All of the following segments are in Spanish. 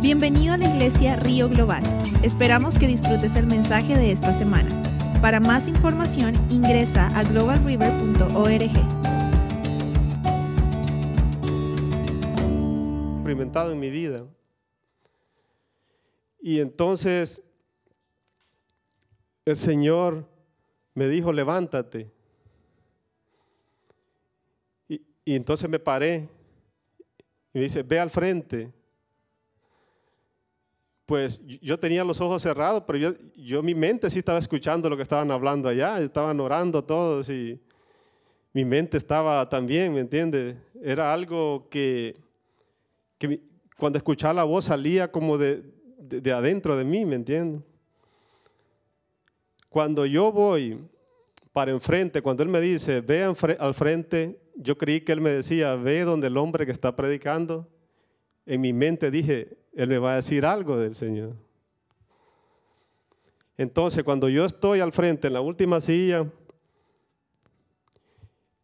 Bienvenido a la iglesia Río Global. Esperamos que disfrutes el mensaje de esta semana. Para más información ingresa a globalriver.org. experimentado en mi vida. Y entonces el Señor me dijo, levántate. Y, y entonces me paré y me dice, ve al frente. Pues yo tenía los ojos cerrados, pero yo, yo mi mente sí estaba escuchando lo que estaban hablando allá, estaban orando todos y mi mente estaba también, ¿me entiende? Era algo que, cuando escuchaba la voz salía como de, de, de adentro de mí, ¿me entiende? Cuando yo voy para enfrente, cuando Él me dice, ve al frente, yo creí que Él me decía, ve donde el hombre que está predicando. En mi mente dije, Él me va a decir algo del Señor. Entonces, cuando yo estoy al frente en la última silla,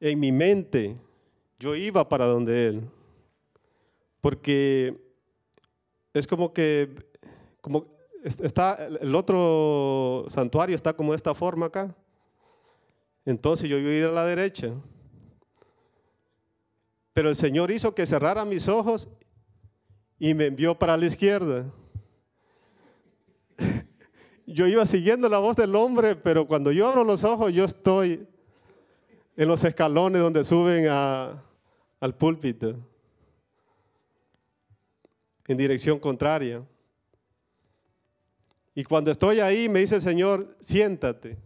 en mi mente, yo iba para donde Él. Porque es como que, como es- está, el otro santuario está como de esta forma acá. Entonces yo iba a ir a la derecha. Pero el Señor hizo que cerrara mis ojos y me envió para la izquierda. Yo iba siguiendo la voz del hombre, pero cuando yo abro los ojos, yo estoy en los escalones donde suben a- al púlpito, en dirección contraria. Y cuando estoy ahí, me dice el Señor, siéntate.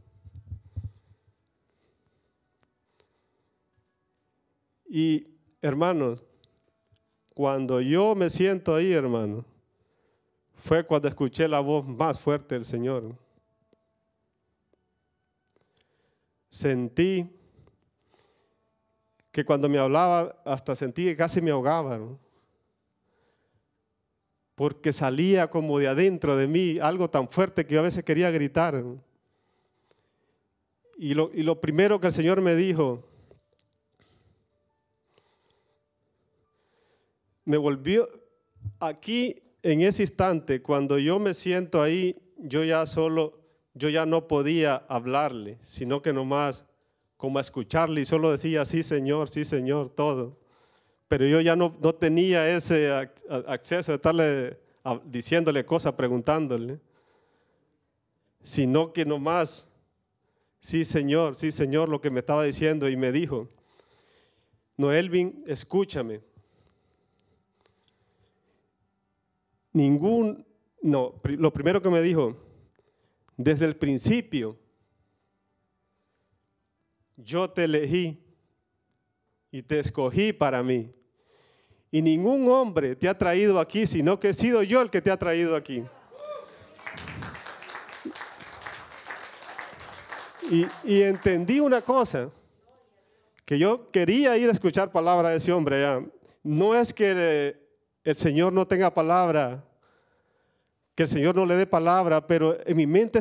Y hermanos, cuando yo me siento ahí, hermano, fue cuando escuché la voz más fuerte del Señor. Sentí que cuando me hablaba, hasta sentí que casi me ahogaba, porque salía como de adentro de mí algo tan fuerte que yo a veces quería gritar. y lo primero que el Señor me dijo, me volvió aquí en ese instante, cuando yo me siento ahí, yo ya solo, yo ya no podía hablarle, sino que nomás como escucharle y solo decía, sí Señor, sí Señor, todo. Pero yo ya no, no tenía ese acceso de estarle diciéndole cosas, preguntándole, sino que nomás, sí Señor, sí Señor, lo que me estaba diciendo y me dijo, Noelvin, escúchame. Ningún, no, lo primero que me dijo, desde el principio, yo te elegí y te escogí para mí. Y ningún hombre te ha traído aquí, sino que he sido yo el que te ha traído aquí. Y, entendí una cosa, que yo quería ir a escuchar palabra de ese hombre. ya. No es que el Señor no tenga palabra, que el Señor no le dé palabra, pero en mi mente,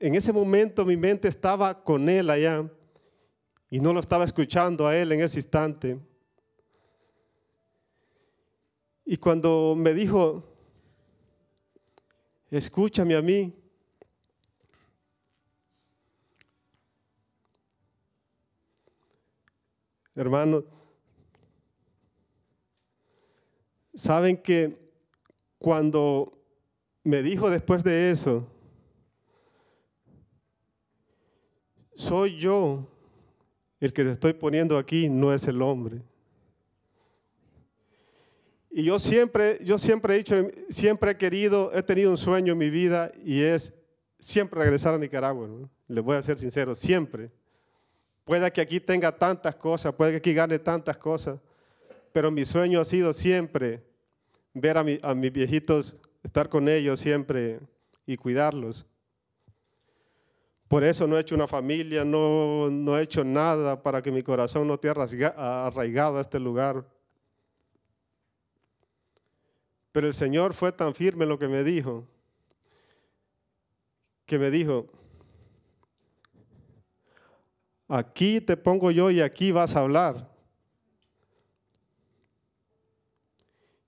en ese momento mi mente estaba con Él allá y no lo estaba escuchando a Él en ese instante. Y cuando me dijo, escúchame a mí, hermano, saben que cuando me dijo después de eso, soy yo el que te estoy poniendo aquí, no es el hombre. Y yo siempre, yo siempre he dicho, siempre he querido, he tenido un sueño en mi vida y es siempre regresar a Nicaragua. ¿no? Les voy a ser sincero, siempre. Puede que aquí tenga tantas cosas, puede que aquí gane tantas cosas, pero mi sueño ha sido siempre ver a, mi- a mis viejitos, estar con ellos siempre y cuidarlos. Por eso no he hecho una familia, no, no he hecho nada para que mi corazón no esté arraigado a este lugar. Pero el Señor fue tan firme en lo que me dijo, que me dijo, aquí te pongo yo y aquí vas a hablar.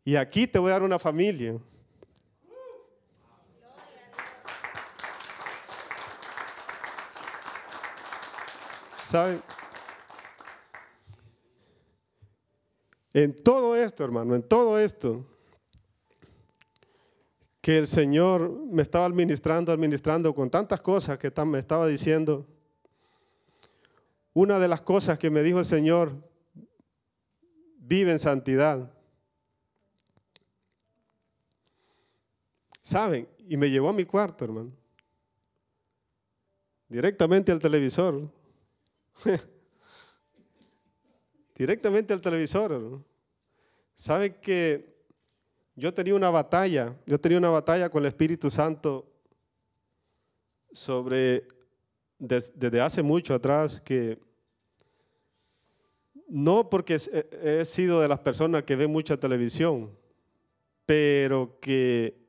Y aquí te voy a dar una familia. ¿Saben? En todo esto, hermano, en todo esto que el Señor me estaba administrando, administrando con tantas cosas que me estaba diciendo. Una de las cosas que me dijo el Señor, vive en santidad. ¿Saben? Y me llevó a mi cuarto, hermano. Directamente al televisor. Directamente al televisor. Hermano. ¿Saben que yo tenía una batalla? Yo tenía una batalla con el Espíritu Santo sobre, desde hace mucho atrás, que no porque he sido de las personas que ven mucha televisión, pero que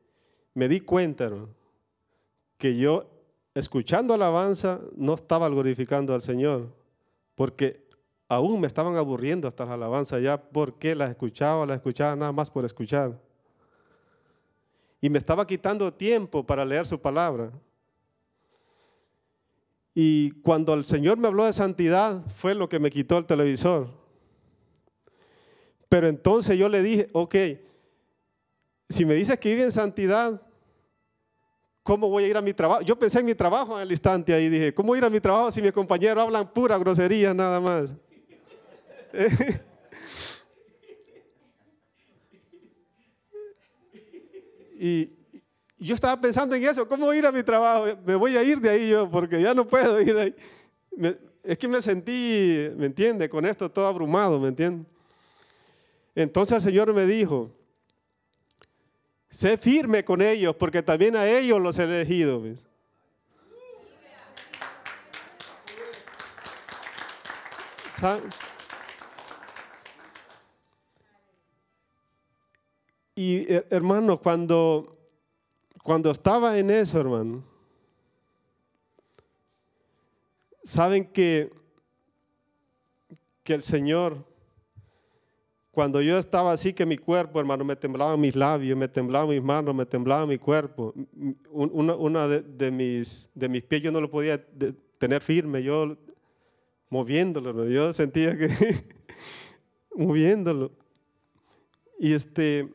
me di cuenta que yo, escuchando alabanza, no estaba glorificando al Señor, porque aún me estaban aburriendo hasta las alabanzas ya, porque las escuchaba, las escuchaba nada más por escuchar. Y me estaba quitando tiempo para leer su palabra. Y cuando el Señor me habló de santidad, fue lo que me quitó el televisor. Pero entonces yo le dije, ok, si me dices que vive en santidad, ¿cómo voy a ir a mi trabajo? Yo pensé en mi trabajo en el instante ahí, dije, ¿cómo ir a mi trabajo si mis compañeros hablan pura grosería nada más? y yo estaba pensando en eso, ¿cómo ir a mi trabajo? Me voy a ir de ahí yo, porque ya no puedo ir ahí. es que me sentí, ¿me entiende? Con esto todo abrumado, ¿me entiende? Entonces el Señor me dijo, sé firme con ellos, porque también a ellos los he elegido. Y hermano, cuando, cuando estaba en eso, hermano, saben que, que el Señor cuando yo estaba así que mi cuerpo, hermano, me temblaban mis labios, me temblaban mis manos, me temblaba mi cuerpo. Una, de, mis, de mis pies yo no lo podía tener firme, yo moviéndolo, yo sentía que moviéndolo. Y este,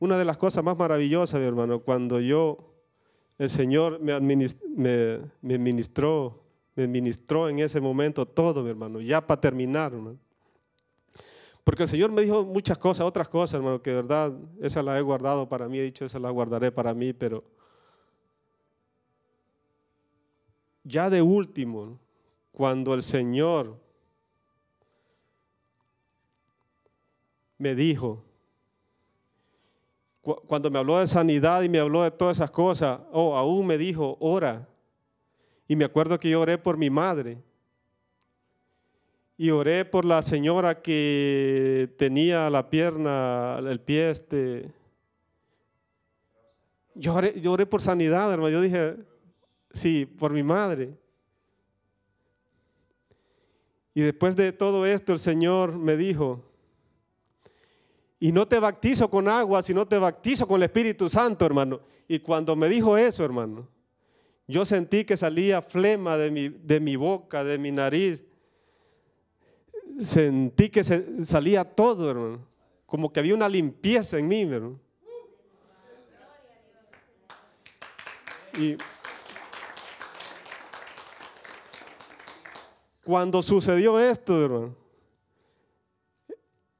una de las cosas más maravillosas, mi hermano, cuando yo, el Señor me, me, me ministró me ministró en ese momento todo, mi hermano, ya para terminar. Porque el Señor me dijo muchas cosas, otras cosas, hermano, que de verdad, esa la he guardado para mí, he dicho, esa la guardaré para mí, pero ya de último, cuando el Señor me dijo, cuando me habló de sanidad y me habló de todas esas cosas, oh, aún me dijo, ora y me acuerdo que yo oré por mi madre. Y oré por la señora que tenía la pierna, el pie este. Yo oré, por sanidad, hermano. Yo dije, sí, por mi madre. Y después de todo esto, el Señor me dijo, y no te bautizo con agua, sino te bautizo con el Espíritu Santo, hermano. Y cuando me dijo eso, hermano, yo sentí que salía flema de mi, de mi boca, de mi nariz. Sentí que salía todo, hermano. Como que había una limpieza en mí, hermano. Y cuando sucedió esto, hermano,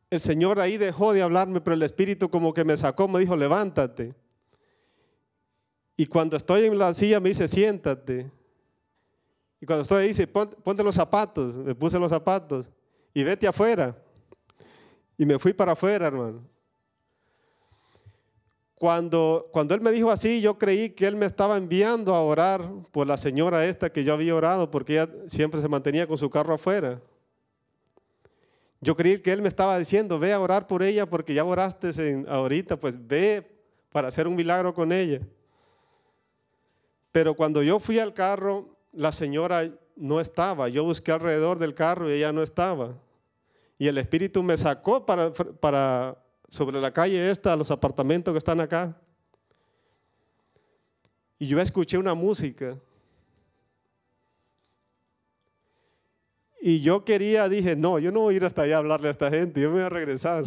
el Señor ahí dejó de hablarme, pero el Espíritu como que me sacó, me dijo, levántate. Y cuando estoy en la silla me dice, siéntate. Y cuando estoy ahí dice, ponte los zapatos. Me puse los zapatos y vete afuera. Y me fui para afuera, hermano. Cuando, cuando él me dijo así, yo creí que él me estaba enviando a orar por la señora esta que yo había orado, porque ella siempre se mantenía con su carro afuera. Yo creí que él me estaba diciendo, ve a orar por ella porque ya oraste ahorita, pues ve para hacer un milagro con ella. Pero cuando yo fui al carro, la señora no estaba. Yo busqué alrededor del carro y ella no estaba. Y el Espíritu me sacó para, sobre la calle esta, los apartamentos que están acá. Y yo escuché una música. Y yo quería, dije, no, yo no voy a ir hasta allá a hablarle a esta gente, yo me voy a regresar.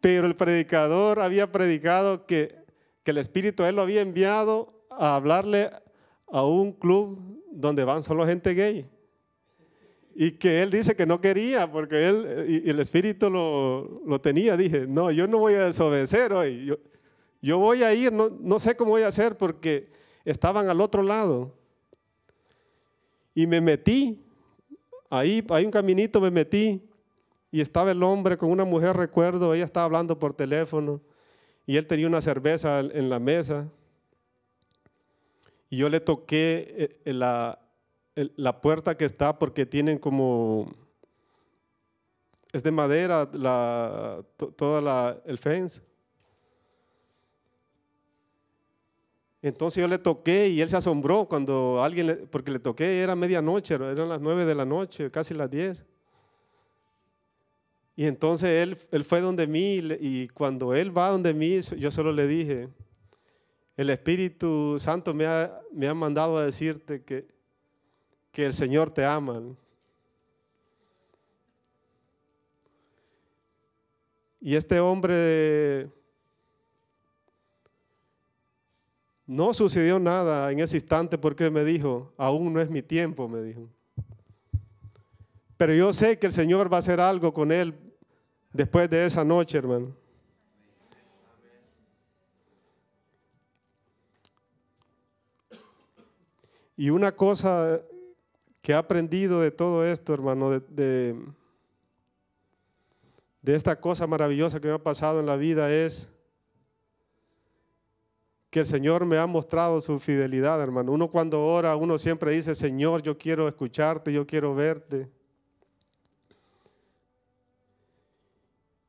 Pero el predicador había predicado que, que el Espíritu él lo había enviado a hablarle a un club donde van solo gente gay. Y que él dice que no quería porque él y, el Espíritu lo, lo, tenía. Dije, no, yo no voy a desobedecer hoy. Yo, yo voy a ir, no, no sé cómo voy a hacer porque estaban al otro lado. Y me metí, ahí hay un caminito, me metí y estaba el hombre con una mujer, recuerdo, ella estaba hablando por teléfono y él tenía una cerveza en la mesa. Y yo le toqué eh, la, la puerta que está porque tienen como, es de madera la, toda la, el fence. Entonces yo le toqué y él se asombró cuando alguien, porque le toqué, era medianoche, eran las nueve de la noche, casi las diez. Y entonces él, él fue donde mí y cuando él va donde mí, yo solo le dije, el Espíritu Santo me ha, me ha mandado a decirte que, que el Señor te ama. Y este hombre No sucedió nada en ese instante porque me dijo, aún no es mi tiempo, me dijo. Pero yo sé que el Señor va a hacer algo con él después de esa noche, hermano. Y una cosa que he aprendido de todo esto, hermano, de, esta cosa maravillosa que me ha pasado en la vida es que el Señor me ha mostrado su fidelidad, hermano. Uno cuando ora, uno siempre dice, Señor, yo quiero escucharte, yo quiero verte.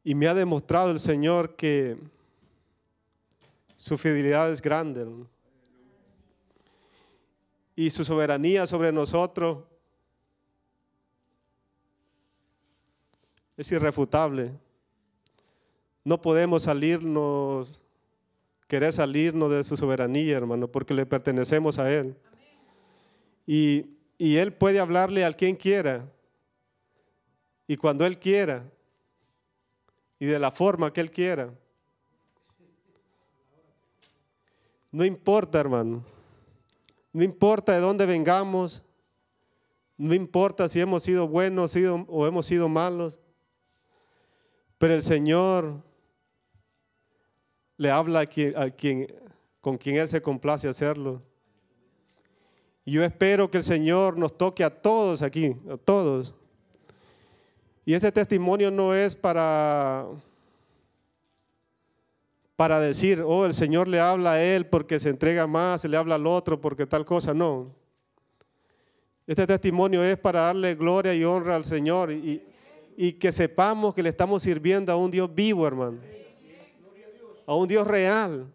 Y me ha demostrado el Señor que su fidelidad es grande. Y su soberanía sobre nosotros es irrefutable. No podemos salirnos querer salirnos de su soberanía, hermano, porque le pertenecemos a Él. Y, Él puede hablarle a quien quiera, y cuando Él quiera, y de la forma que Él quiera. No importa, hermano. No importa de dónde vengamos. No importa si hemos sido buenos o hemos sido malos. Pero el Señor le habla a quien, con quien Él se complace hacerlo. Y yo espero que el Señor nos toque a todos aquí, a todos. Y ese testimonio no es para, para decir, oh, el Señor le habla a Él porque se entrega más, se le habla al otro porque tal cosa, no. Este testimonio es para darle gloria y honra al Señor y, y que sepamos que le estamos sirviendo a un Dios vivo, hermano a un Dios real.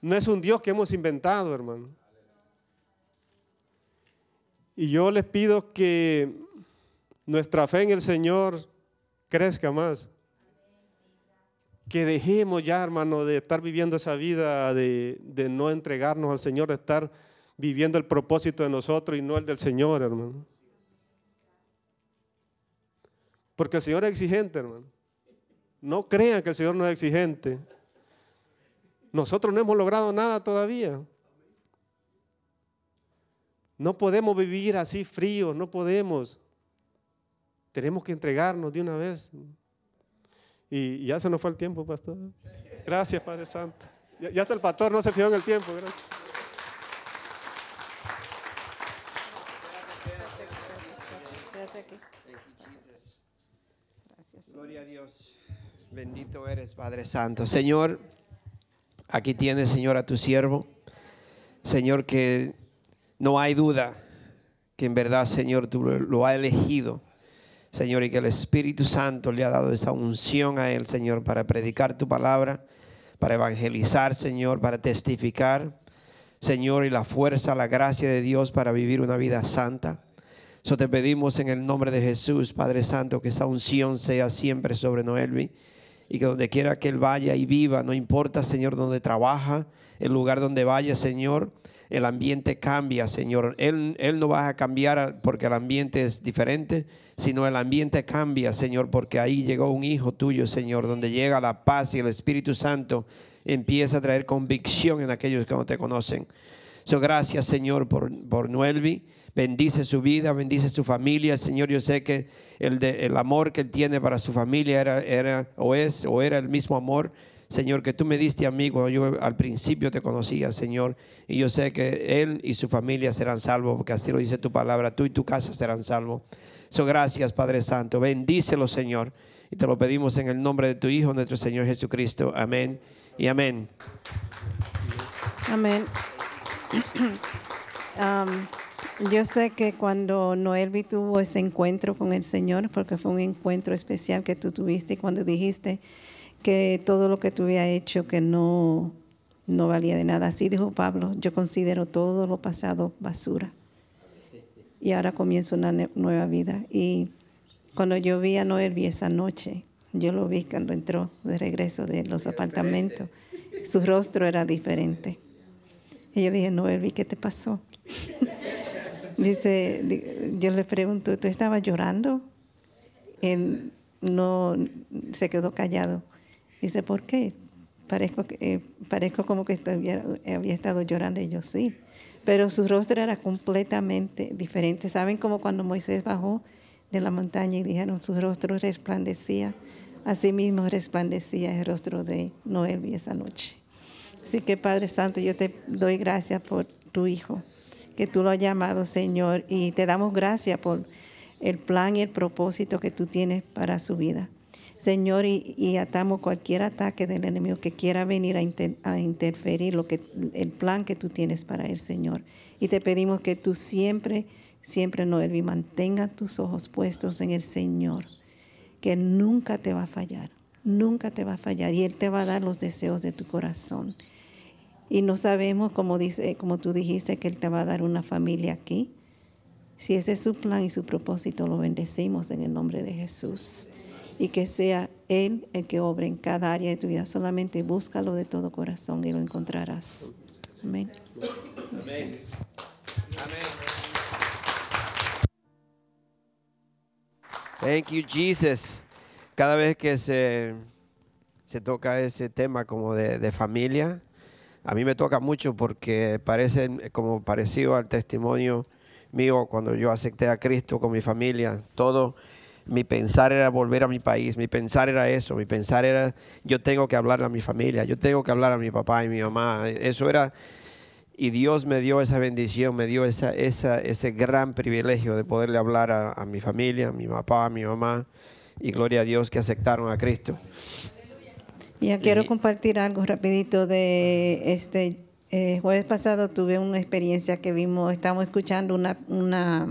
No es un Dios que hemos inventado, hermano. Y yo les pido que nuestra fe en el Señor crezca más. Que dejemos ya, hermano, de estar viviendo esa vida, de, de, no entregarnos al Señor, de estar viviendo el propósito de nosotros y no el del Señor, hermano. Porque el Señor es exigente, hermano. No crean que el Señor no es exigente. Nosotros no hemos logrado nada todavía. No podemos vivir así fríos, no podemos. Tenemos que entregarnos de una vez. Y ya se nos fue el tiempo, pastor. Gracias, Padre Santo. Ya, está el pastor no se fió en el tiempo. Gracias. Gloria a Dios. Bendito eres, Padre Santo. Señor, aquí tienes, Señor, a tu siervo. Señor, que no hay duda que en verdad, Señor, tú lo has elegido. Señor, y que el Espíritu Santo le ha dado esa unción a él, Señor, para predicar tu palabra, para evangelizar, Señor, para testificar. Señor, y la fuerza, la gracia de Dios para vivir una vida santa. Eso te pedimos en el nombre de Jesús, Padre Santo, que esa unción sea siempre sobre Noelvi y que donde quiera que Él vaya y viva, no importa, Señor, donde trabaja, el lugar donde vaya, Señor, el ambiente cambia, Señor. Él, él no va a cambiar porque el ambiente es diferente, sino el ambiente cambia, Señor, porque ahí llegó un hijo tuyo, Señor, donde llega la paz y el Espíritu Santo empieza a traer convicción en aquellos que no te conocen. So, gracias, Señor, por, por Noelvi. Bendice su vida, bendice su familia. Señor, yo sé que el, el amor que él tiene para su familia era, era o es o era el mismo amor Señor, que tú me diste amigo. Yo al principio te conocía, Señor, y yo sé que él y su familia serán salvos, porque así lo dice tu palabra, tú y tu casa serán salvos. So, gracias, Padre Santo. Bendícelo, Señor. Y te lo pedimos en el nombre de tu Hijo, nuestro Señor Jesucristo. Amén y amén. Amén. Um, yo sé que cuando Noelvi tuvo ese encuentro con el Señor, porque fue un encuentro especial que tú tuviste cuando dijiste, que todo lo que tú había hecho que no, no valía de nada. Así dijo Pablo, yo considero todo lo pasado basura. Y ahora comienzo una nueva vida. Y cuando yo vi a Noel esa noche, yo lo vi cuando entró de regreso de los apartamentos. Su rostro era diferente. Y yo le dije, Noel, ¿qué te pasó? Dice, yo le pregunto, ¿tú estabas llorando? Él no se quedó callado. Dice, ¿por qué? Parezco, eh, parezco como que había, estado llorando y yo sí. Pero su rostro era completamente diferente. ¿Saben como cuando Moisés bajó de la montaña y dijeron su rostro resplandecía? Así mismo resplandecía el rostro de Noel esa noche. Así que Padre Santo, yo te doy gracias por tu Hijo, que tú lo has llamado Señor, y te damos gracias por el plan y el propósito que tú tienes para su vida. Señor, y, atamos cualquier ataque del enemigo que quiera venir a, interferir lo que, el plan que tú tienes para él, Señor. Y te pedimos que tú siempre, siempre, Noel, mantenga tus ojos puestos en el Señor, que nunca te va a fallar, nunca te va a fallar, y Él te va a dar los deseos de tu corazón. Y no sabemos, como, dice, como tú dijiste, que Él te va a dar una familia aquí. Si ese es su plan y su propósito, lo bendecimos en el nombre de Jesús y que sea Él el que obre en cada área de tu vida. Solamente búscalo de todo corazón y lo encontrarás. Amén. Amén. Thank you, Jesus. Cada vez que se, se toca ese tema como de, de familia, a mí me toca mucho porque parece como parecido al testimonio mío cuando yo acepté a Cristo con mi familia. Todo mi pensar era volver a mi país, mi pensar era eso, mi pensar era yo tengo que hablar a mi familia, yo tengo que hablar a mi papá y mi mamá. Eso era, y Dios me dio esa bendición, me dio esa, esa, ese gran privilegio de poderle hablar a, mi familia, a mi papá, a mi mamá, y gloria a Dios que aceptaron a Cristo. Ya quiero compartir algo rapidito de este eh, jueves pasado tuve una experiencia que vimos, estábamos escuchando una, una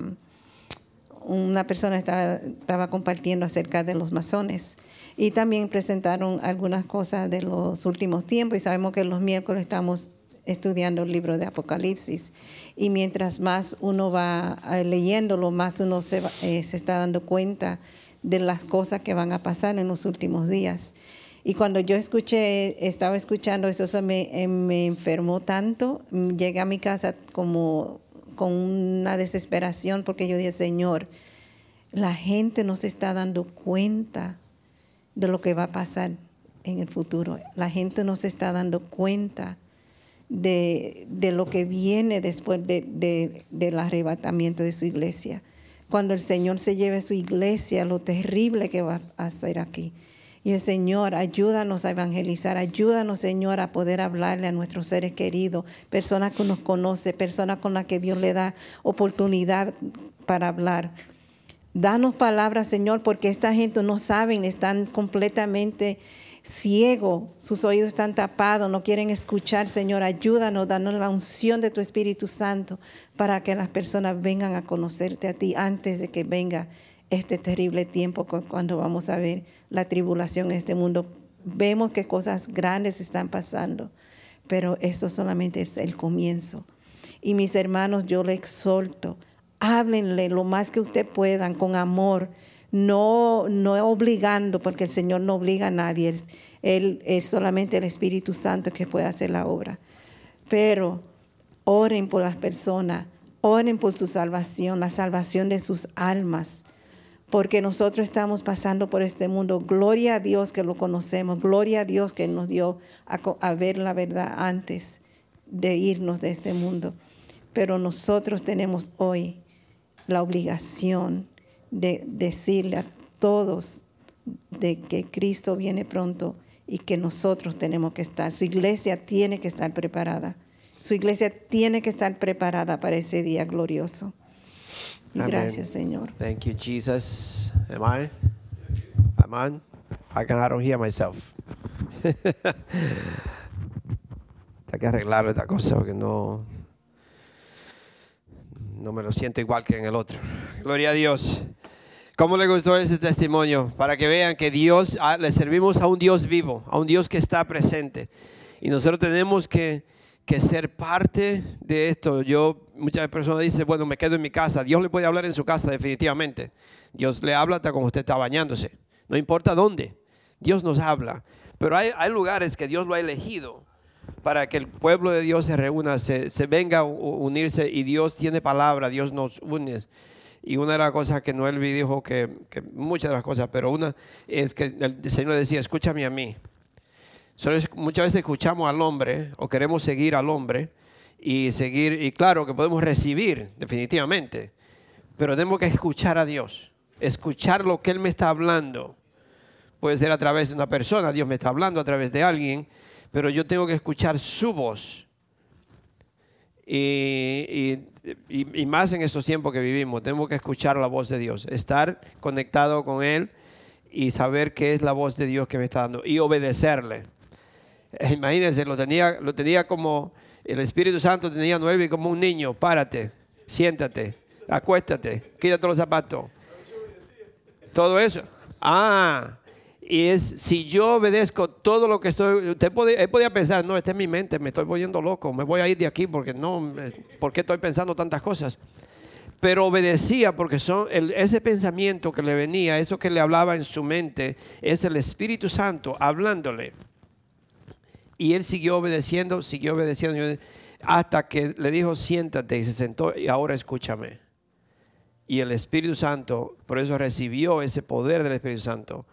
una persona estaba, compartiendo acerca de los masones y también presentaron algunas cosas de los últimos tiempos y sabemos que los miércoles estamos estudiando el libro de Apocalipsis y mientras más uno va eh, leyéndolo, más uno se, eh, se está dando cuenta de las cosas que van a pasar en los últimos días. Y cuando yo escuché, estaba escuchando eso, eso me, eh, me enfermó tanto. Llegué a mi casa como con una desesperación porque yo dije, Señor, la gente no se está dando cuenta de lo que va a pasar en el futuro. La gente no se está dando cuenta de, lo que viene después de, del arrebatamiento de su iglesia. Cuando el Señor se lleve a su iglesia, lo terrible que va a hacer aquí. Y el Señor, ayúdanos a evangelizar, ayúdanos, Señor, a poder hablarle a nuestros seres queridos, personas que nos conoce, personas con las que Dios le da oportunidad para hablar. Danos palabras, Señor, porque esta gente no saben, están completamente ciegos, sus oídos están tapados, no quieren escuchar, Señor. Ayúdanos, danos la unción de tu Espíritu Santo para que las personas vengan a conocerte a ti antes de que venga este terrible tiempo cuando vamos a ver la tribulación en este mundo. Vemos que cosas grandes están pasando, pero esto solamente es el comienzo. Y mis hermanos, yo le exhorto, háblenle lo más que usted puedan con amor, no, no obligando, porque el Señor no obliga a nadie, Él es solamente el Espíritu Santo que puede hacer la obra. Pero Oren por las personas, oren por su salvación, la salvación de sus almas, porque nosotros estamos pasando por este mundo. Gloria a Dios que lo conocemos, gloria a Dios que nos dio a, ver la verdad antes de irnos de este mundo. Pero nosotros tenemos hoy la obligación de decirle a todos de que Cristo viene pronto y que nosotros tenemos que estar. Su iglesia tiene que estar preparada. Su iglesia tiene que estar preparada para ese día glorioso. Y Amén. gracias, Señor. Thank you, Jesus. Am I? Am I? I, can, I don't hear myself. Hay que arreglar esta cosa porque no, no me lo siento igual que en el otro. Gloria a Dios. ¿Cómo le gustó ese testimonio? Para que vean que Dios, ah, le servimos a un Dios vivo, a un Dios que está presente. Y nosotros tenemos que, que ser parte de esto. Yo, muchas personas dicen, bueno, me quedo en mi casa. Dios le puede hablar en su casa, definitivamente. Dios le habla hasta cuando usted está bañándose. No importa dónde. Dios nos habla. Pero hay, hay lugares que Dios lo ha elegido para que el pueblo de Dios se reúna, se, se venga a unirse y Dios tiene palabra, Dios nos une. Y una de las cosas que Noelvi dijo, que, que muchas de las cosas, pero una es que el Señor decía, escúchame a mí. Solo es- muchas veces escuchamos al hombre o queremos seguir al hombre y seguir, y claro que podemos recibir definitivamente, pero tenemos que escuchar a Dios, escuchar lo que Él me está hablando. Puede ser a través de una persona, Dios me está hablando a través de alguien, pero yo tengo que escuchar su voz. Y, y- más en estos tiempos que vivimos, tenemos que escuchar la voz de Dios, estar conectado con Él y saber qué es la voz de Dios que me está dando y obedecerle. Imagínense, lo tenía, lo tenía como el Espíritu Santo tenía Noelvi como un niño, párate, siéntate, acuéstate, quítate los zapatos. Todo eso. Ah, y es si yo obedezco todo lo que estoy, usted puede, él podía pensar, no, esta es mi mente, me estoy poniendo loco, me voy a ir de aquí porque no, ¿por qué estoy pensando tantas cosas? Pero obedecía porque son el- ese pensamiento que le venía, eso que le hablaba en su mente, es el Espíritu Santo hablándole. Y él siguió obedeciendo, siguió obedeciendo, hasta que le dijo, siéntate, y se sentó, y ahora escúchame. Y el Espíritu Santo, por eso recibió ese poder del Espíritu Santo,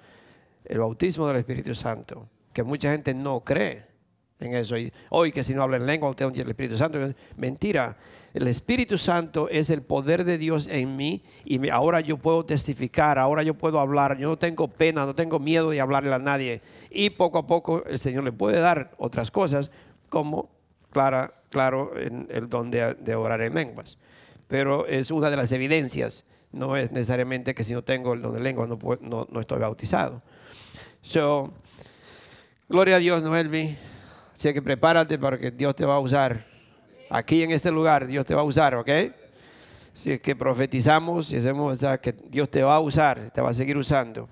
el bautismo del Espíritu Santo, que mucha gente no cree en eso. Hoy que si no habla en lengua, usted el Espíritu Santo. Mentira. El Espíritu Santo es el poder de Dios en mí y ahora yo puedo testificar, ahora yo puedo hablar, yo no tengo pena, no tengo miedo de hablarle a nadie. Y poco a poco el Señor le puede dar otras cosas, como, clara, claro, el don de, de orar en lenguas. Pero es una de las evidencias. No es necesariamente que si no tengo el don de lengua no, no estoy bautizado. So, gloria a Dios, Noelvi. Así que prepárate para que Dios te va a usar. Aquí en este lugar Dios te va a usar, ¿ok? Es que profetizamos y hacemos que Dios te va a usar, te va a seguir usando.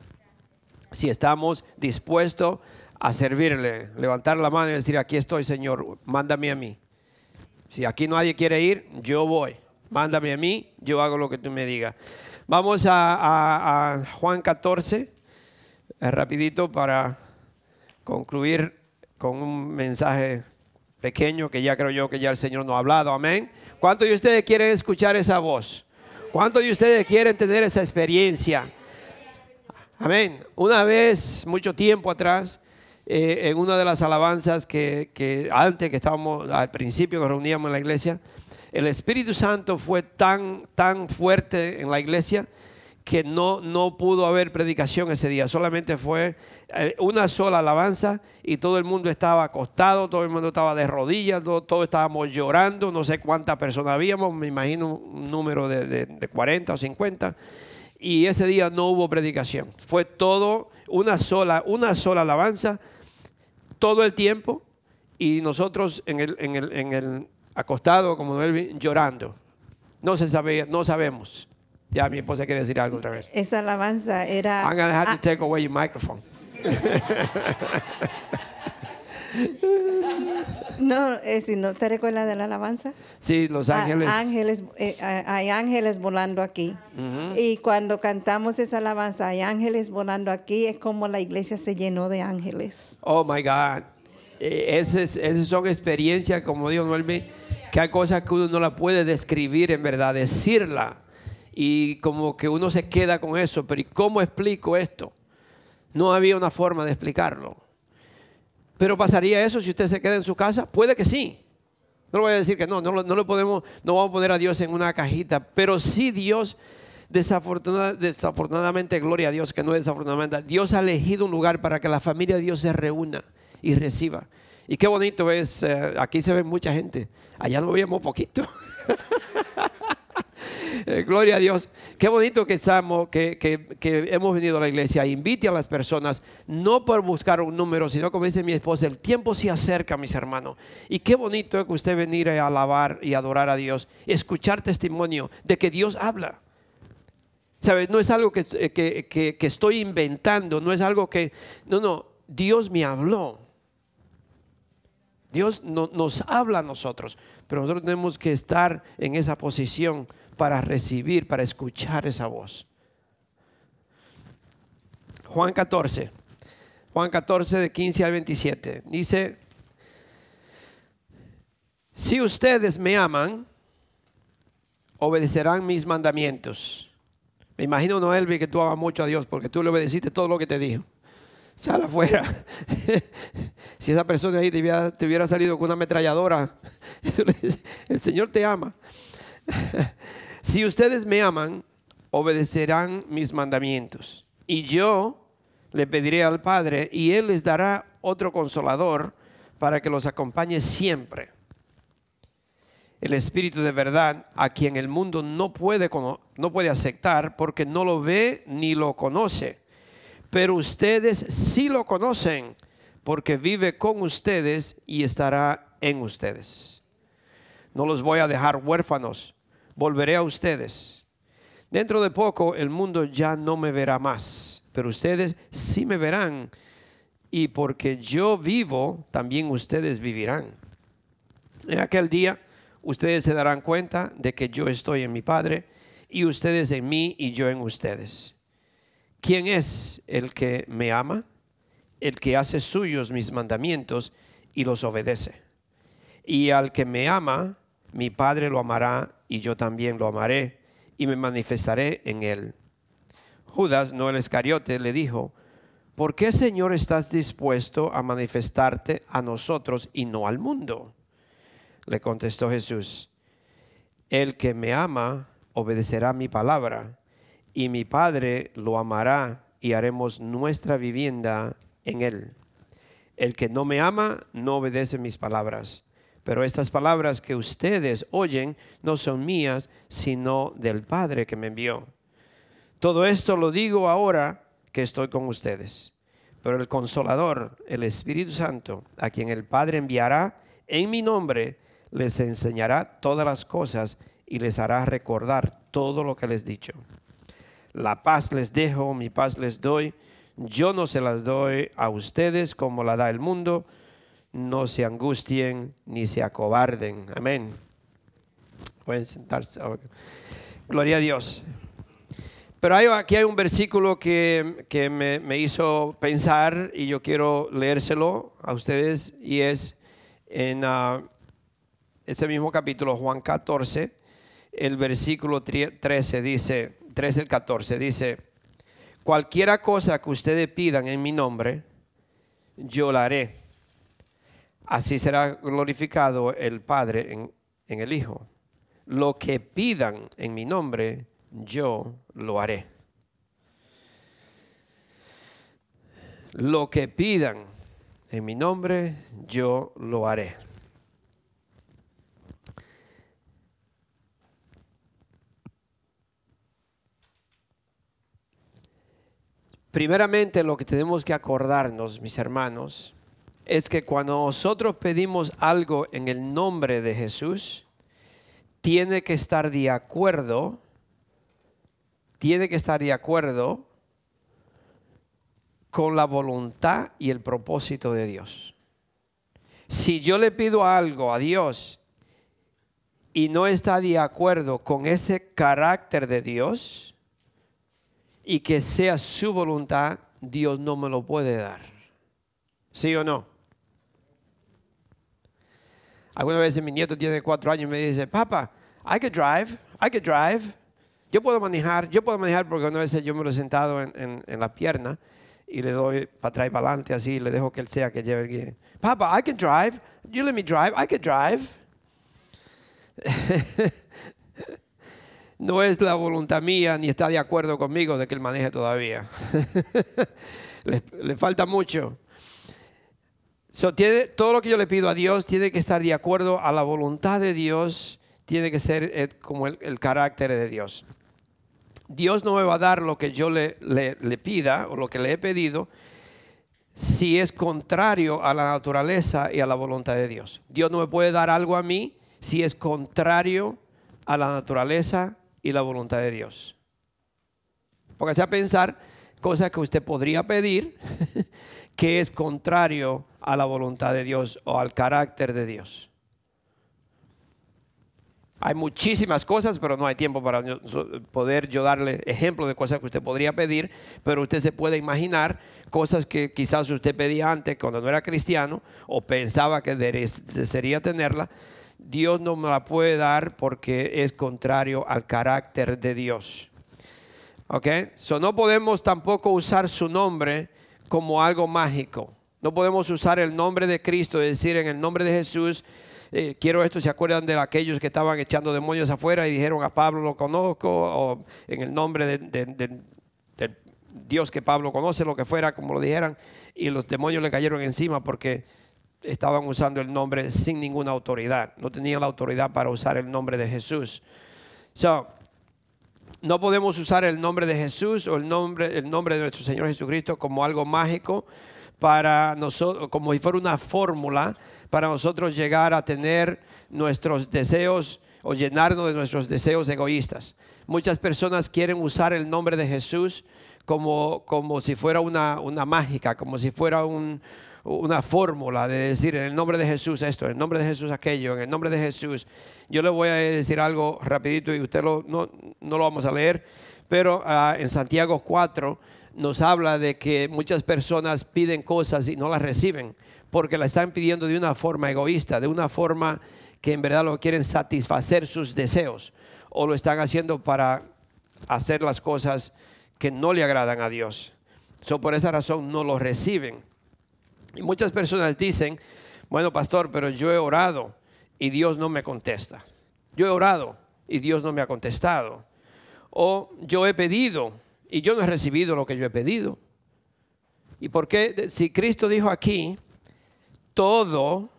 Si estamos dispuestos a servirle, levantar la mano y decir, aquí estoy, Señor, mándame a mí. Si aquí nadie quiere ir, yo voy. Mándame a mí, yo hago lo que tú me digas. Vamos a, a- a Juan 14, eh, rapidito para concluir con un mensaje pequeño que ya creo yo que ya el Señor nos ha hablado. Amén. ¿Cuántos de ustedes quieren escuchar esa voz? ¿Cuántos de ustedes quieren tener esa experiencia? Amén. Una vez, mucho tiempo atrás, eh, en una de las alabanzas que, que antes que estábamos, al principio nos reuníamos en la iglesia, el Espíritu Santo fue tan, tan fuerte en la iglesia que no, no pudo haber predicación ese día, solamente fue eh, una sola alabanza y todo el mundo estaba acostado, todo el mundo estaba de rodillas, todo- estábamos llorando, no sé cuántas personas habíamos, me imagino un número de, de- de 40 o 50 y ese día no hubo predicación. Fue todo una sola, una sola alabanza todo el tiempo y nosotros en el, en el, en el acostado como Elvin, llorando. No se sabía, no sabemos. Ya mi esposa quiere decir algo otra vez. Esa alabanza era... I'm gonna have to take away your microphone. no, eh, si no te recuerdas de la alabanza. Sí, Los Ah, Ángeles. ángeles, eh, ah, hay ángeles volando aquí. Y cuando cantamos esa alabanza, hay ángeles volando aquí, es como la iglesia se llenó de ángeles. Oh my God. Eh, Esas, esas son experiencias, como dijo Noelmi, Que hay cosas que uno no la puede describir en verdad, decirla. Y como que uno se queda con eso, pero ¿y cómo explico esto? No había una forma de explicarlo. Pero pasaría eso si usted se queda en su casa? Puede que sí. No le voy a decir que no, no, no lo podemos, no vamos a poner a Dios en una cajita, pero sí Dios desafortunadamente, gloria a Dios, que no desafortunadamente, Dios ha elegido un lugar para que la familia de Dios se reúna y reciba. Y qué bonito es, eh, aquí se ve mucha gente, allá lo veíamos poquito. Eh, gloria a Dios. Qué bonito que estamos, que, que, hemos venido a la iglesia. Invite a las personas, no por buscar un número, sino como dice mi esposa, el tiempo se acerca, mis hermanos. Y qué bonito es que usted venir a alabar y adorar a Dios, escuchar testimonio de que Dios habla. ¿Sabes? No es algo eh, que, que, estoy inventando, no es algo que... No, no, Dios me habló. Dios no, nos habla a nosotros, pero nosotros tenemos que estar en esa posición para recibir, para escuchar esa voz. Juan 14, Juan 14 de 15 al 27, dice, si ustedes me aman, obedecerán mis mandamientos. Me imagino, Noelvi, que tú amas mucho a Dios porque tú le obedeciste todo lo que te dijo. Sal afuera. si esa persona ahí te hubiera, salido con una ametralladora, el Señor te ama. si ustedes me aman, obedecerán mis mandamientos. Y yo le pediré al Padre y Él les dará otro consolador para que los acompañe siempre el Espíritu de verdad, a quien el mundo no puede, no puede aceptar porque no lo ve ni lo conoce. Pero ustedes sí lo conocen porque vive con ustedes y estará en ustedes. No los voy a dejar huérfanos, volveré a ustedes. Dentro de poco el mundo ya no me verá más, pero ustedes sí me verán. Y porque yo vivo, también ustedes vivirán. En aquel día ustedes se darán cuenta de que yo estoy en mi Padre y ustedes en mí y yo en ustedes. ¿Quién es el que me ama? El que hace suyos mis mandamientos y los obedece. Y al que me ama, mi Padre lo amará y yo también lo amaré y me manifestaré en él. Judas, no el Escariote, le dijo, ¿por qué Señor estás dispuesto a manifestarte a nosotros y no al mundo? Le contestó Jesús, el que me ama obedecerá mi palabra, y mi Padre lo amará y haremos nuestra vivienda en él. El que no me ama no obedece mis palabras, pero estas palabras que ustedes oyen no son mías, sino del Padre que me envió. Todo esto lo digo ahora que estoy con ustedes. Pero el consolador, el Espíritu Santo, a quien el Padre enviará en mi nombre, les enseñará todas las cosas y les hará recordar todo lo que les he dicho. La paz les dejo, mi paz les doy. Yo no se las doy a ustedes como la da el mundo. No se angustien ni se acobarden. Amén. Pueden sentarse. Gloria a Dios. Pero hay, aquí hay un versículo que, me, me, hizo pensar y yo quiero leérselo a ustedes y es en uh, ese mismo capítulo, Juan 14, el versículo 13 dice, 13 el 14 dice, cualquiera cosa que ustedes pidan en mi nombre, yo la haré. Así será glorificado el Padre en, en el Hijo. Lo que pidan en mi nombre, yo lo haré. Lo que pidan en mi nombre, yo lo haré. Primeramente lo que tenemos que acordarnos, mis hermanos, es que cuando nosotros pedimos algo en el nombre de Jesús, tiene que estar de acuerdo, tiene que estar de acuerdo con la voluntad y el propósito de Dios. Si yo le pido algo a Dios y no está de acuerdo con ese carácter de Dios, y que sea su voluntad, Dios no me lo puede dar. ¿Sí o no? Algunas veces mi nieto tiene cuatro años y me dice, papá, I can drive, I can drive. Yo puedo manejar, yo puedo manejar porque una vez yo me lo he sentado en, la pierna y le doy para atrás y para adelante así, le dejo que él sea que lleve el guía. Papá, I can drive. You let me drive. I can drive. no es la voluntad mía ni está de acuerdo conmigo de que él maneje todavía. le, falta mucho. Tiene, todo lo que yo le pido a Dios tiene que estar de acuerdo a la voluntad de Dios, tiene que ser eh, como el, carácter de Dios. Dios no me va a dar lo que yo le, le pida o lo que le he pedido si es contrario a la naturaleza y a la voluntad de Dios. Dios no me puede dar algo a mí si es contrario a la naturaleza y la voluntad de Dios. Póngase a pensar cosas que usted podría pedir que es contrario a la voluntad de Dios o al carácter de Dios. Hay muchísimas cosas, pero no hay tiempo para poder yo darle ejemplo de cosas que usted podría pedir, pero usted se puede imaginar cosas que quizás usted pedía antes cuando no era cristiano o pensaba que desearía tenerla. Dios no me la puede dar porque es contrario al carácter de Dios. ¿Ok? So no podemos tampoco usar su nombre como algo mágico. No podemos usar el nombre de Cristo, es decir, en el nombre de Jesús, eh, quiero esto, ¿se acuerdan de aquellos que estaban echando demonios afuera y dijeron a Pablo lo conozco? O en el nombre de, Dios que Pablo conoce, lo que fuera, como lo dijeran, y los demonios le cayeron encima porque estaban usando el nombre sin ninguna autoridad. No tenían la autoridad para usar el nombre de Jesús. No podemos usar el nombre de Jesús o el nombre, el nombre de nuestro Señor Jesucristo como algo mágico para nosotros, como si fuera una fórmula para nosotros llegar a tener nuestros deseos o llenarnos de nuestros deseos egoístas. Muchas personas quieren usar el nombre de Jesús como, como si fuera una, una mágica, como si fuera una fórmula de decir en el nombre de Jesús esto, en el nombre de Jesús aquello, en el nombre de Jesús. Yo le voy a decir algo rapidito y usted no, no, lo vamos a leer, pero ah, en Santiago 4 nos habla de que muchas personas piden cosas y no las reciben porque la están pidiendo de una forma egoísta, de una forma que en verdad lo quieren satisfacer sus deseos o lo están haciendo para hacer las cosas que no le agradan a Dios. So, por esa razón no lo reciben. Y muchas personas dicen, bueno, pastor, pero yo he orado y Dios no me contesta. Yo he orado y Dios no me ha contestado. O yo he pedido y yo no he recibido lo que yo he pedido. ¿Y por qué? Si Cristo dijo aquí todo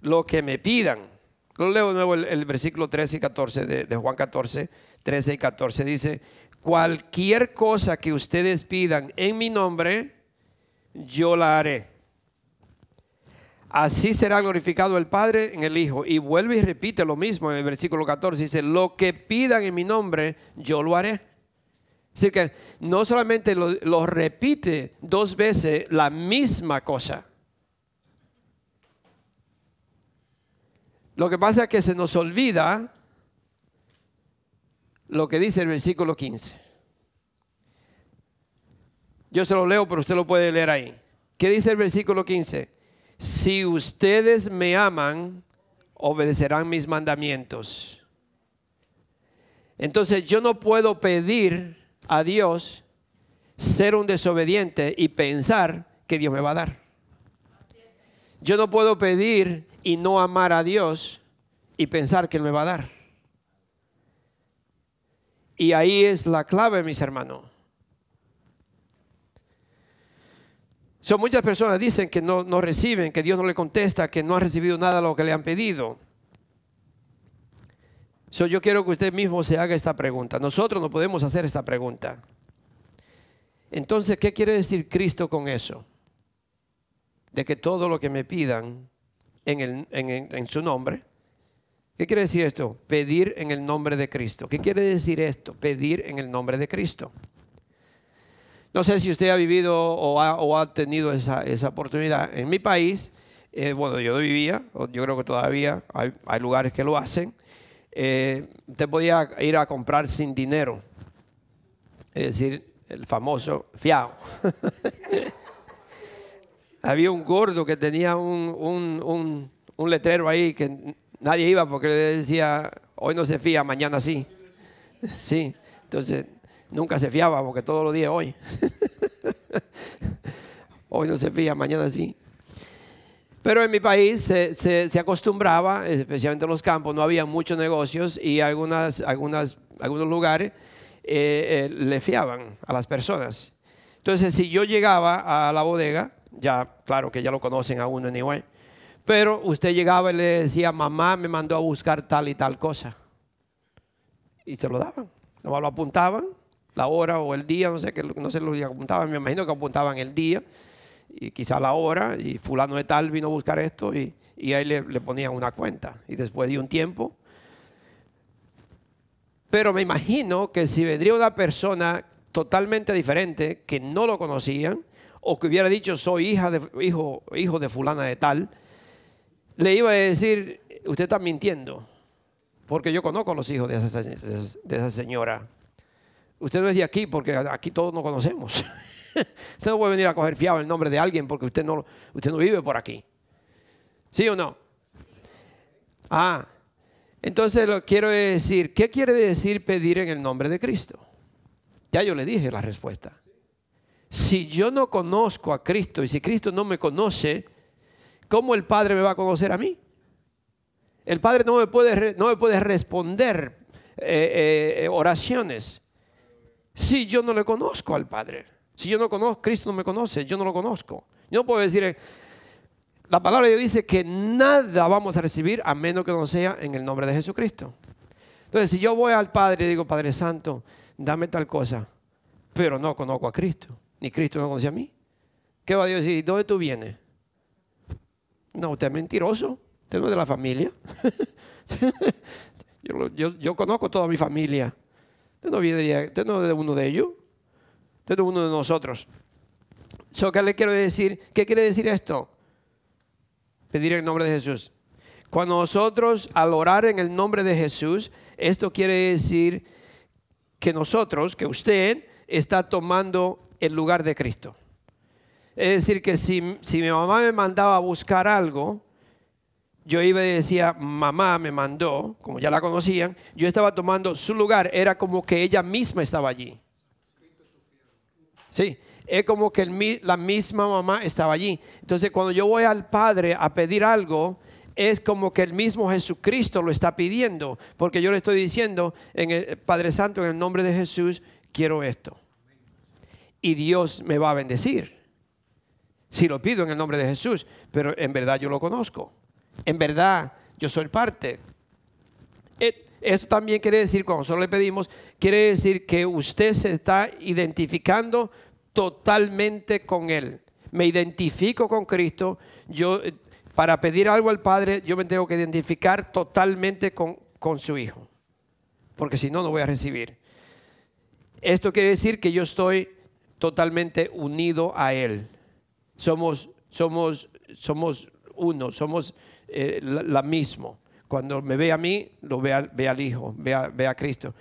lo que me pidan. Lo leo de nuevo el, versículo 13 y 14 de, de, Juan 14, 13 y 14. Dice, cualquier cosa que ustedes pidan en mi nombre, yo la haré. Así será glorificado el Padre en el Hijo. Y vuelve y repite lo mismo en el versículo 14. Dice, lo que pidan en mi nombre, yo lo haré. Es decir, que no solamente lo repite dos veces la misma cosa Lo que pasa es que se nos olvida lo que dice el versículo 15. Yo se lo leo, pero usted lo puede leer ahí. ¿Qué dice el versículo 15? Si ustedes me aman, obedecerán mis mandamientos. Entonces yo no puedo pedir a Dios ser un desobediente y pensar que Dios me va a dar. Yo no puedo pedir y no amar a Dios y pensar que Él me va a dar. Y ahí es la clave, mis hermanos. Son muchas personas dicen que no, no, reciben, que Dios no le contesta, que no han recibido nada de lo que le han pedido. So, yo quiero que usted mismo se haga esta pregunta. Nosotros no podemos hacer esta pregunta. Entonces, ¿qué quiere decir Cristo con eso? De que todo lo que me pidan, en, su nombre. ¿Qué quiere decir esto? Pedir en el nombre de Cristo. ¿Qué quiere decir esto? Pedir en el nombre de Cristo. No sé si usted ha vivido o ha, tenido esa, oportunidad. En mi país, eh, bueno, yo vivía, yo creo que todavía hay, lugares que lo hacen. Eh, usted podía ir a comprar sin dinero. Es decir, el famoso fiao. había un gordo que tenía un, un letrero ahí que nadie iba porque le decía, hoy no se fía, mañana sí. Sí, entonces nunca se fiaba porque todos los días hoy. hoy no se fía, mañana sí. Pero en mi país se, acostumbraba, especialmente en los campos, no había muchos negocios y algunas, algunas, algunos lugares eh, eh, le fiaban a las personas. Entonces, si yo llegaba a la bodega, ya, claro que ya lo conocen a uno anyway, pero usted llegaba y le decía, mamá me mandó a buscar tal y tal cosa. Y se lo daban. Nomás lo apuntaban, la hora o el día, no sé qué, no sé lo que apuntaban, me imagino que apuntaban el día y quizá la hora, y fulano de tal vino a buscar esto y, ahí le, le ponían una cuenta. Y después de un tiempo, pero me imagino que si vendría una persona totalmente diferente, que no lo conocían, o que hubiera dicho soy hija de, hijo, de fulana de tal, le iba a decir, usted está mintiendo, porque yo conozco los hijos de esa, de esa señora. Usted no es de aquí porque aquí todos nos conocemos. usted no puede venir a coger fiado el nombre de alguien porque usted no, usted no vive por aquí. ¿Sí o no? Ah, entonces lo quiero decir, ¿qué quiere decir pedir en el nombre de Cristo? Ya yo le dije la respuesta. Si yo no conozco a Cristo y si Cristo no me conoce, ¿cómo el Padre me va a conocer a mí? El Padre no me puede, no me puede responder eh, eh, oraciones si yo no le conozco al Padre. Si yo no conozco, Cristo no me conoce, yo no lo conozco. Yo no puedo decir, la palabra de Dios dice que nada vamos a recibir a menos que no sea en el nombre de Jesucristo. Entonces, si yo voy al Padre y digo, Padre Santo, dame tal cosa, pero no conozco a Cristo, ni Cristo no conoce a mí, ¿qué va a Dios decir? ¿Dónde tú vienes? No, usted es mentiroso, usted no es de la familia. yo, conozco toda mi familia. No viene de, uno de ellos, usted uno de nosotros. ¿Qué le quiero decir? ¿Qué quiere decir esto? pedir el nombre de Jesús. Cuando nosotros al orar en el nombre de Jesús, esto quiere decir que nosotros, que usted está tomando el lugar de Cristo. Es decir, que si, si mi mamá me mandaba a buscar algo, yo iba y decía, mamá me mandó, como ya la conocían, yo estaba tomando su lugar, era como que ella misma estaba allí. Sí, es como que la misma mamá estaba allí. Entonces cuando yo voy al Padre a pedir algo, es como que el mismo Jesucristo lo está pidiendo, porque yo le estoy diciendo, Padre Santo, en el nombre de Jesús, quiero esto. Y Dios me va a bendecir. Si lo pido en el nombre de Jesús, pero en verdad yo lo conozco. En verdad yo soy parte. Eh, Esto también quiere decir, cuando nosotros le pedimos, quiere decir que usted se está identificando totalmente con Él. Me identifico con Cristo. Yo, eh, para pedir algo al Padre, yo me tengo que identificar totalmente con, con su Hijo. Porque si no, no voy a recibir. Esto quiere decir que yo estoy totalmente unido a Él. Somos, somos, somos uno, somos eh, la, mismo. Cuando me ve a mí, lo ve, al Hijo, ve a, a Cristo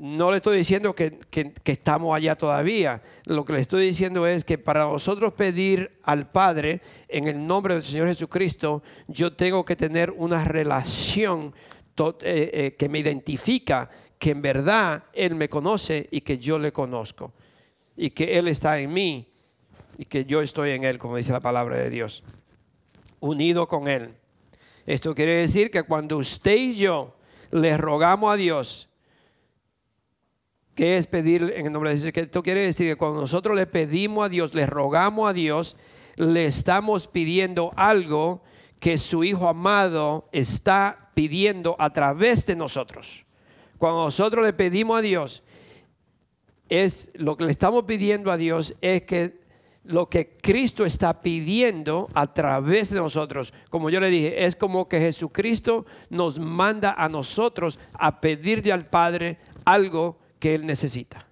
no le estoy diciendo que, estamos allá todavía. Lo que le estoy diciendo es que para nosotros pedir al Padre en el nombre del Señor Jesucristo, yo tengo que tener una relación eh, eh, que me identifica que en verdad Él me conoce y que yo le conozco. Y que Él está en mí y que yo estoy en Él, como dice la palabra de Dios. Unido con Él. Esto quiere decir que cuando usted y yo le rogamos a Dios, ¿Qué es pedir en el nombre de Jesús? Esto quiere decir que cuando nosotros le pedimos a Dios, le rogamos a Dios, le estamos pidiendo algo que su Hijo amado está pidiendo a través de nosotros. Cuando nosotros le pedimos a Dios, es lo que le estamos pidiendo a Dios es que lo que Cristo está pidiendo a través de nosotros, como yo le dije, es como que Jesucristo nos manda a nosotros a pedirle al Padre algo que Él necesita.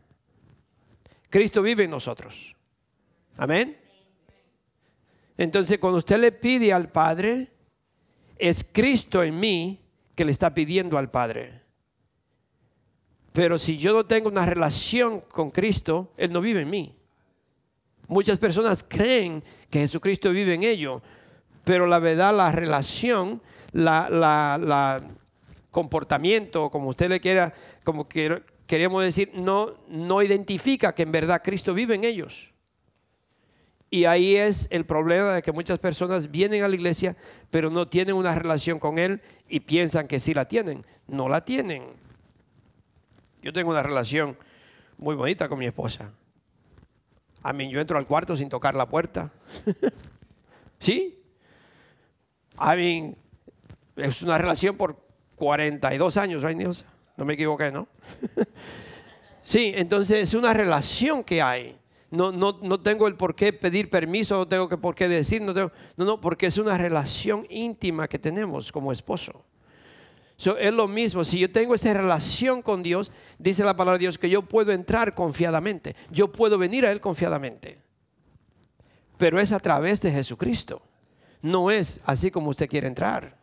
Cristo vive en nosotros. Amén. Entonces, cuando usted le pide al Padre, es Cristo en mí que le está pidiendo al Padre. Pero si yo no tengo una relación con Cristo, Él no vive en mí. Muchas personas creen que Jesucristo vive en ellos, pero la verdad, la relación, la, comportamiento, como usted le quiera, como que, queríamos decir, no, no identifica que en verdad Cristo vive en ellos. Y ahí es el problema de que muchas personas vienen a la iglesia, pero no tienen una relación con Él y piensan que sí la tienen. No la tienen. Yo tengo una relación muy bonita con mi esposa. A mí yo entro al cuarto sin tocar la puerta. ¿Sí? A mí es una relación por 42 años, No me equivoqué, ¿no? sí, entonces es una relación que hay no, no, no tengo el por qué pedir permiso, no tengo que por qué decir, no, tengo, no, no, porque es una relación íntima que tenemos como esposo. Es lo mismo, si yo tengo esa relación con Dios, dice la palabra de Dios que yo puedo entrar confiadamente, yo puedo venir a Él confiadamente, pero es a través de Jesucristo, no es así como usted quiere entrar.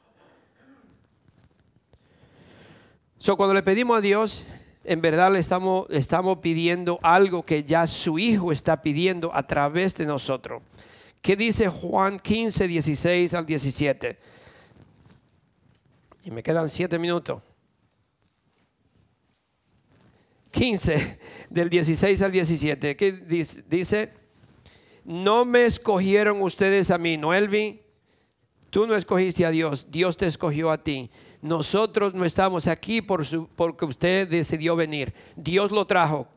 So, cuando le pedimos a Dios, en verdad le estamos, estamos pidiendo algo que ya su Hijo está pidiendo a través de nosotros. ¿Qué dice Juan 15, 16 al 17? Y me quedan siete minutos. 15 del 16 al 17. ¿Qué dice? No me escogieron ustedes a mí, ¿no, Elvi? Tú no escogiste a Dios, Dios te escogió a ti. Nosotros no estamos aquí por su, porque usted decidió venir. Dios lo trajo.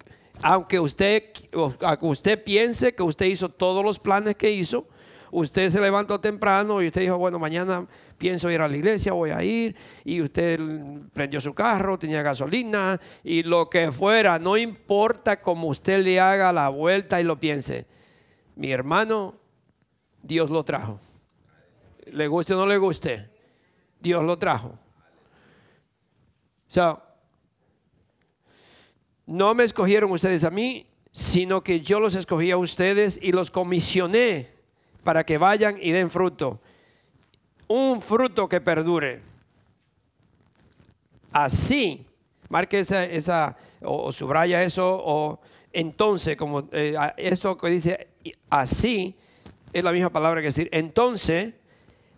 Aunque usted, usted piense que usted hizo todos los planes que hizo, usted se levantó temprano y usted dijo, bueno, mañana pienso ir a la iglesia, voy a ir, y usted prendió su carro, tenía gasolina, y lo que fuera, no importa cómo usted le haga la vuelta y lo piense. Mi hermano, Dios lo trajo. Le guste o no le guste, Dios lo trajo no me escogieron ustedes a mí, sino que yo los escogí a ustedes y los comisioné para que vayan y den fruto. Un fruto que perdure. Así, marque esa, esa o, subraya eso, o entonces, como eh, esto que dice así, es la misma palabra que decir, entonces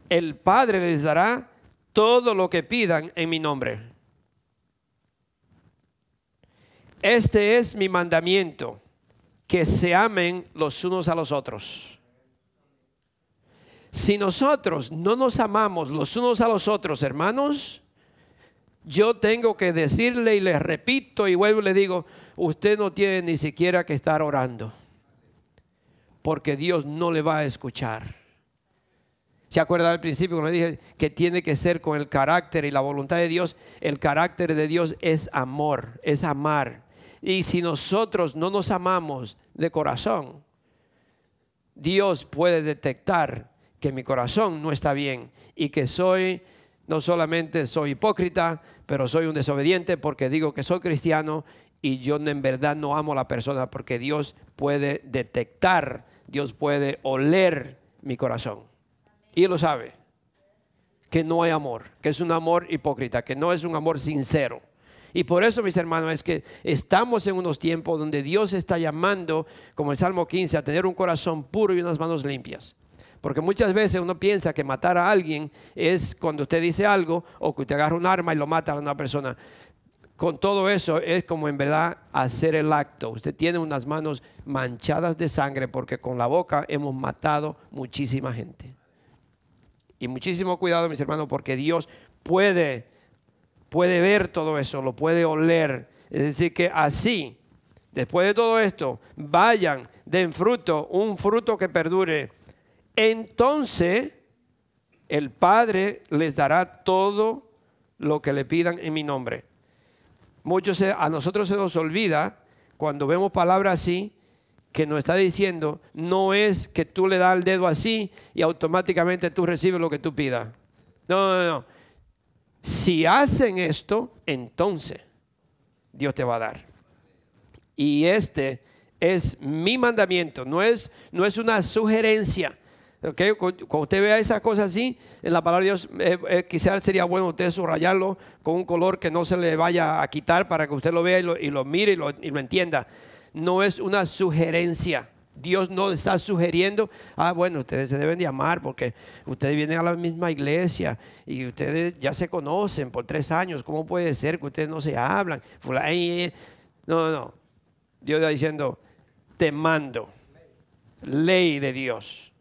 el Padre les dará todo lo que pidan en mi nombre. Este es mi mandamiento, que se amen los unos a los otros. Si nosotros no nos amamos los unos a los otros, hermanos, yo tengo que decirle y le repito y vuelvo y le digo, usted no tiene ni siquiera que estar orando, porque Dios no le va a escuchar. ¿Se acuerda al principio cuando dije que tiene que ser con el carácter y la voluntad de Dios? El carácter de Dios es amor, es amar. Y si nosotros no nos amamos de corazón, Dios puede detectar que mi corazón no está bien y que soy, no solamente soy hipócrita, pero soy un desobediente porque digo que soy cristiano y yo en verdad no amo a la persona porque Dios puede detectar, Dios puede oler mi corazón. Y lo sabe, que no hay amor, que es un amor hipócrita, que no es un amor sincero. Y por eso, mis hermanos, es que estamos en unos tiempos donde Dios está llamando, como el Salmo 15, a tener un corazón puro y unas manos limpias. Porque muchas veces uno piensa que matar a alguien es cuando usted dice algo o que usted agarra un arma y lo mata a una persona. Con todo eso es como en verdad hacer el acto. Usted tiene unas manos manchadas de sangre porque con la boca hemos matado muchísima gente. Y muchísimo cuidado, mis hermanos, porque Dios puede puede ver todo eso, lo puede oler. Es decir, que así, después de todo esto, vayan, den fruto, un fruto que perdure. Entonces, el Padre les dará todo lo que le pidan en mi nombre. Muchos a nosotros se nos olvida cuando vemos palabras así que nos está diciendo no es que tú le das el dedo así y automáticamente tú recibes lo que tú pidas. No, no, no. Si hacen esto, entonces Dios te va a dar. Y este es mi mandamiento, no es, no es una sugerencia. Okay, cuando usted vea esas cosas así, en la palabra de Dios, eh, eh, quizás sería bueno usted subrayarlo con un color que no se le vaya a quitar para que usted lo vea y lo, mire y lo, entienda. No es una sugerencia, Dios no está sugiriendo, ah, bueno, ustedes se deben de amar porque ustedes vienen a la misma iglesia y ustedes ya se conocen por tres años. ¿Cómo puede ser que ustedes no se hablan? No, no, no. Dios está diciendo, te mando, ley de Dios.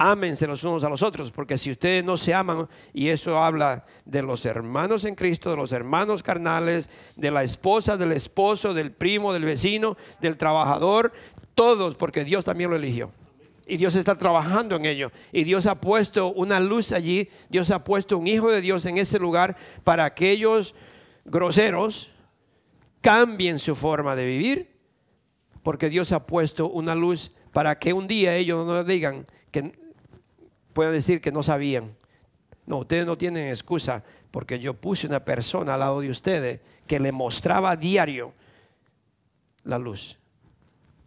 Ámense los unos a los otros, porque si ustedes no se aman, y eso habla de los hermanos en Cristo, de los hermanos carnales, de la esposa, del esposo, del primo, del vecino, del trabajador, todos, porque Dios también lo eligió. Y Dios está trabajando en ello. Y Dios ha puesto una luz allí. Dios ha puesto un hijo de Dios en ese lugar para aquellos groseros cambien su forma de vivir. Porque Dios ha puesto una luz para que un día ellos no digan que puedan decir que no sabían. No, ustedes no tienen excusa porque yo puse una persona al lado de ustedes que le mostraba a diario la luz.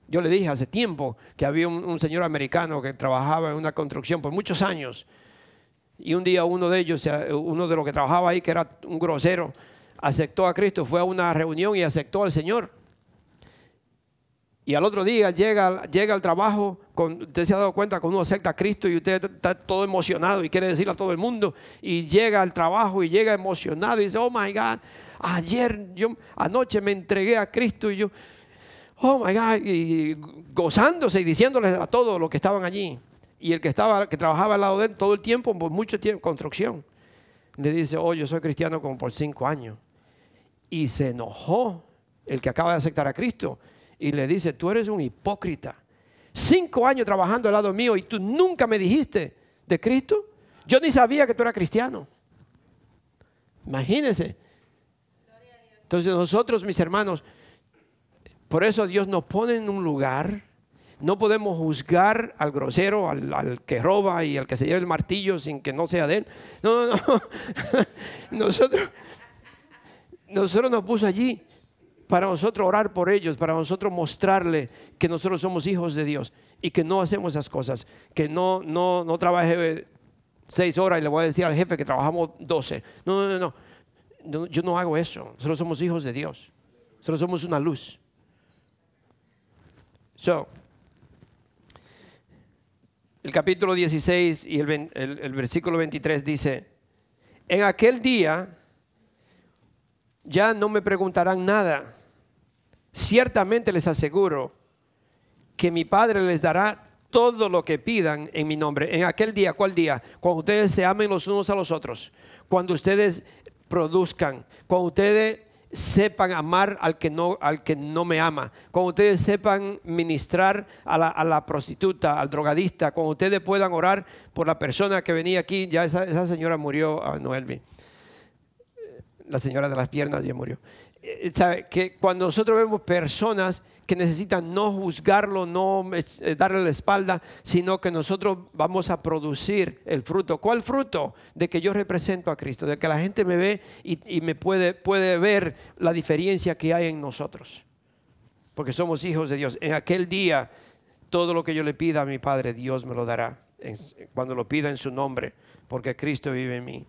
Yo le dije hace tiempo que había un, señor americano que trabajaba en una construcción por muchos años. Y un día uno de ellos, uno de los que trabajaba ahí, que era un grosero, aceptó a Cristo, fue a una reunión y aceptó al Señor. Y al otro día llega, llega al trabajo, usted se ha dado cuenta cuando uno acepta a Cristo y usted está todo emocionado y quiere decirle a todo el mundo. Y llega al trabajo y llega emocionado y dice, oh my God, ayer, yo anoche me entregué a Cristo y yo, oh my God, y gozándose y diciéndoles a todos los que estaban allí. Y el que estaba, que trabajaba al lado de él todo el tiempo, por mucho tiempo, construcción, le dice, oh, yo soy cristiano como por cinco años. Y se enojó el que acaba de aceptar a Cristo y le dice, tú eres un hipócrita. Cinco años trabajando al lado mío y tú nunca me dijiste de Cristo. Yo ni sabía que tú eras cristiano. Imagínense. Entonces nosotros, mis hermanos, por eso Dios nos pone en un lugar. No podemos juzgar al grosero, al, que roba y al que se lleva el martillo sin que no sea de él. No, no, no. nosotros, nosotros nos puso allí para nosotros orar por ellos, para nosotros mostrarle que nosotros somos hijos de Dios y que no hacemos esas cosas, que no, no, no trabaje seis horas y le voy a decir al jefe que trabajamos doce. No, no, no, no. Yo no hago eso. Nosotros somos hijos de Dios. Nosotros somos una luz. So, el capítulo 16 y el, el, versículo 23 dice, en aquel día ya no me preguntarán nada. Ciertamente les aseguro que mi Padre les dará todo lo que pidan en mi nombre. En aquel día, ¿cuál día? Cuando ustedes se amen los unos a los otros. Cuando ustedes produzcan. Cuando ustedes sepan amar al que no, al que no me ama, cuando ustedes sepan ministrar a la, prostituta, al drogadista, cuando ustedes puedan orar por la persona que venía aquí, ya esa, señora murió, a Noelvi, la señora de las piernas ya murió. Eh. Que cuando nosotros vemos personas que necesitan no juzgarlo, no eh, darle la espalda, sino que nosotros vamos a producir el fruto. ¿Cuál fruto? De que yo represento a Cristo, de que la gente me ve y, me puede, puede ver la diferencia que hay en nosotros. Porque somos hijos de Dios. En aquel día, todo lo que yo le pida a mi Padre, Dios me lo dará. Cuando lo pida en su nombre, porque Cristo vive en mí.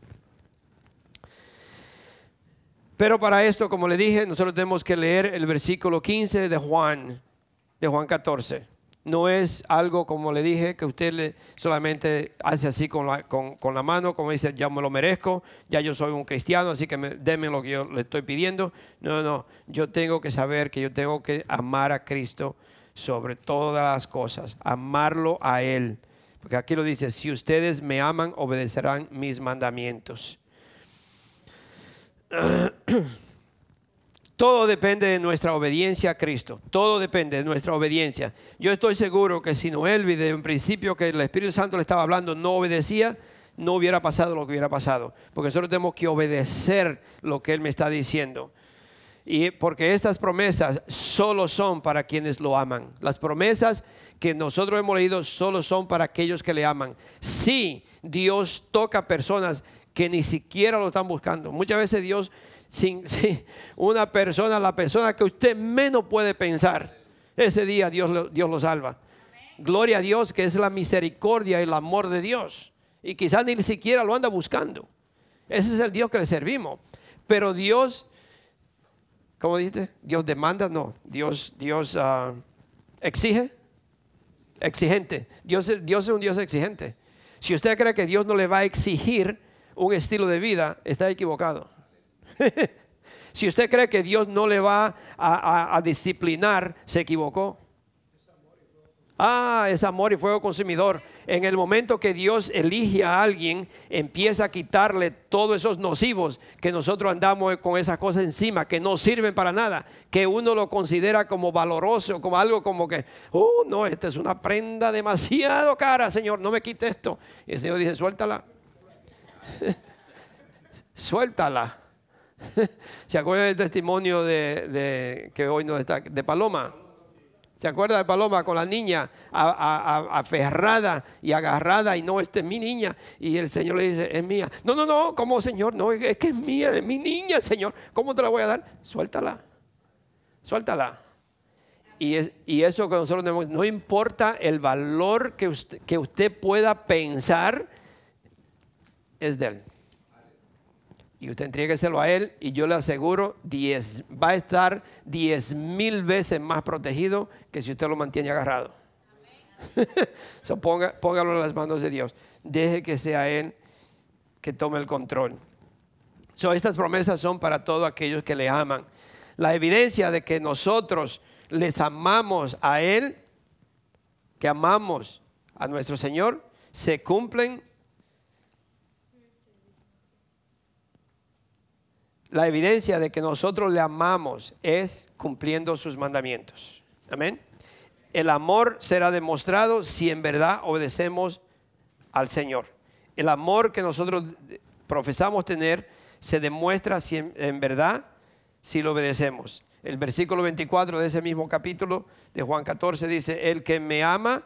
Pero para esto, como le dije, nosotros tenemos que leer el versículo 15 de Juan, de Juan 14. No es algo, como le dije, que usted solamente hace así con la, con, la mano, como dice, ya me lo merezco, ya yo soy un cristiano, así que me, deme lo que yo le estoy pidiendo. No, no, yo tengo que saber que yo tengo que amar a Cristo sobre todas las cosas, amarlo a Él. Porque aquí lo dice, si ustedes me aman, obedecerán mis mandamientos. Todo depende de nuestra obediencia a Cristo. Todo depende de nuestra obediencia. Yo estoy seguro que si Noel, desde un principio que el Espíritu Santo le estaba hablando, no obedecía, no hubiera pasado lo que hubiera pasado. Porque nosotros tenemos que obedecer lo que Él me está diciendo. Y porque estas promesas solo son para quienes lo aman. Las promesas que nosotros hemos leído solo son para aquellos que le aman. Si Dios toca personas que ni siquiera lo están buscando. Muchas veces Dios, sin, una persona, la persona que usted menos puede pensar, ese día Dios, Dios lo salva. Gloria a Dios que es la misericordia y el amor de Dios. Y quizás ni siquiera lo anda buscando. Ese es el Dios que le servimos. Pero Dios, ¿cómo dice? Dios demanda, no. Dios, Dios ah, exige. exigente. Dios Dios es un Dios exigente. Si usted cree que Dios no le va a exigir un estilo de vida, está equivocado. si usted cree que Dios no le va a, disciplinar, se equivocó. Ah, es amor y fuego consumidor. En el momento que Dios elige a alguien, empieza a quitarle todos esos nocivos que nosotros andamos con esas cosas encima, que no sirven para nada, que uno lo considera como valoroso, como algo como que, oh, no, esta es una prenda demasiado cara, Señor, no me quite esto. Y el Señor dice, suéltala. suéltala. ¿Se acuerdan del testimonio de, que hoy no está, de Paloma? ¿Se acuerda de Paloma con la niña aferrada y agarrada y no, esta es mi niña? Y el Señor le dice, es mía. No, no, no, ¿cómo Señor? No, es que es mía, es mi niña, Señor. ¿Cómo te la voy a dar? Suéltala, suéltala. Y, es, y eso que nosotros tenemos, no importa el valor que usted, que usted pueda pensar, es de Él y usted entrégueselo a Él y yo le aseguro, diez, va a estar diez mil veces más protegido que si usted lo mantiene agarrado. so, póngalo en las manos de Dios. Deje que sea Él que tome el control. So, estas promesas son para todos aquellos que le aman. La evidencia de que nosotros les amamos a Él, que amamos a nuestro Señor, se cumplen La evidencia de que nosotros le amamos es cumpliendo sus mandamientos. Amén. El amor será demostrado si en verdad obedecemos al Señor. El amor que nosotros profesamos tener se demuestra si en, verdad si lo obedecemos. El versículo 24 de ese mismo capítulo de Juan 14 dice, el que me ama,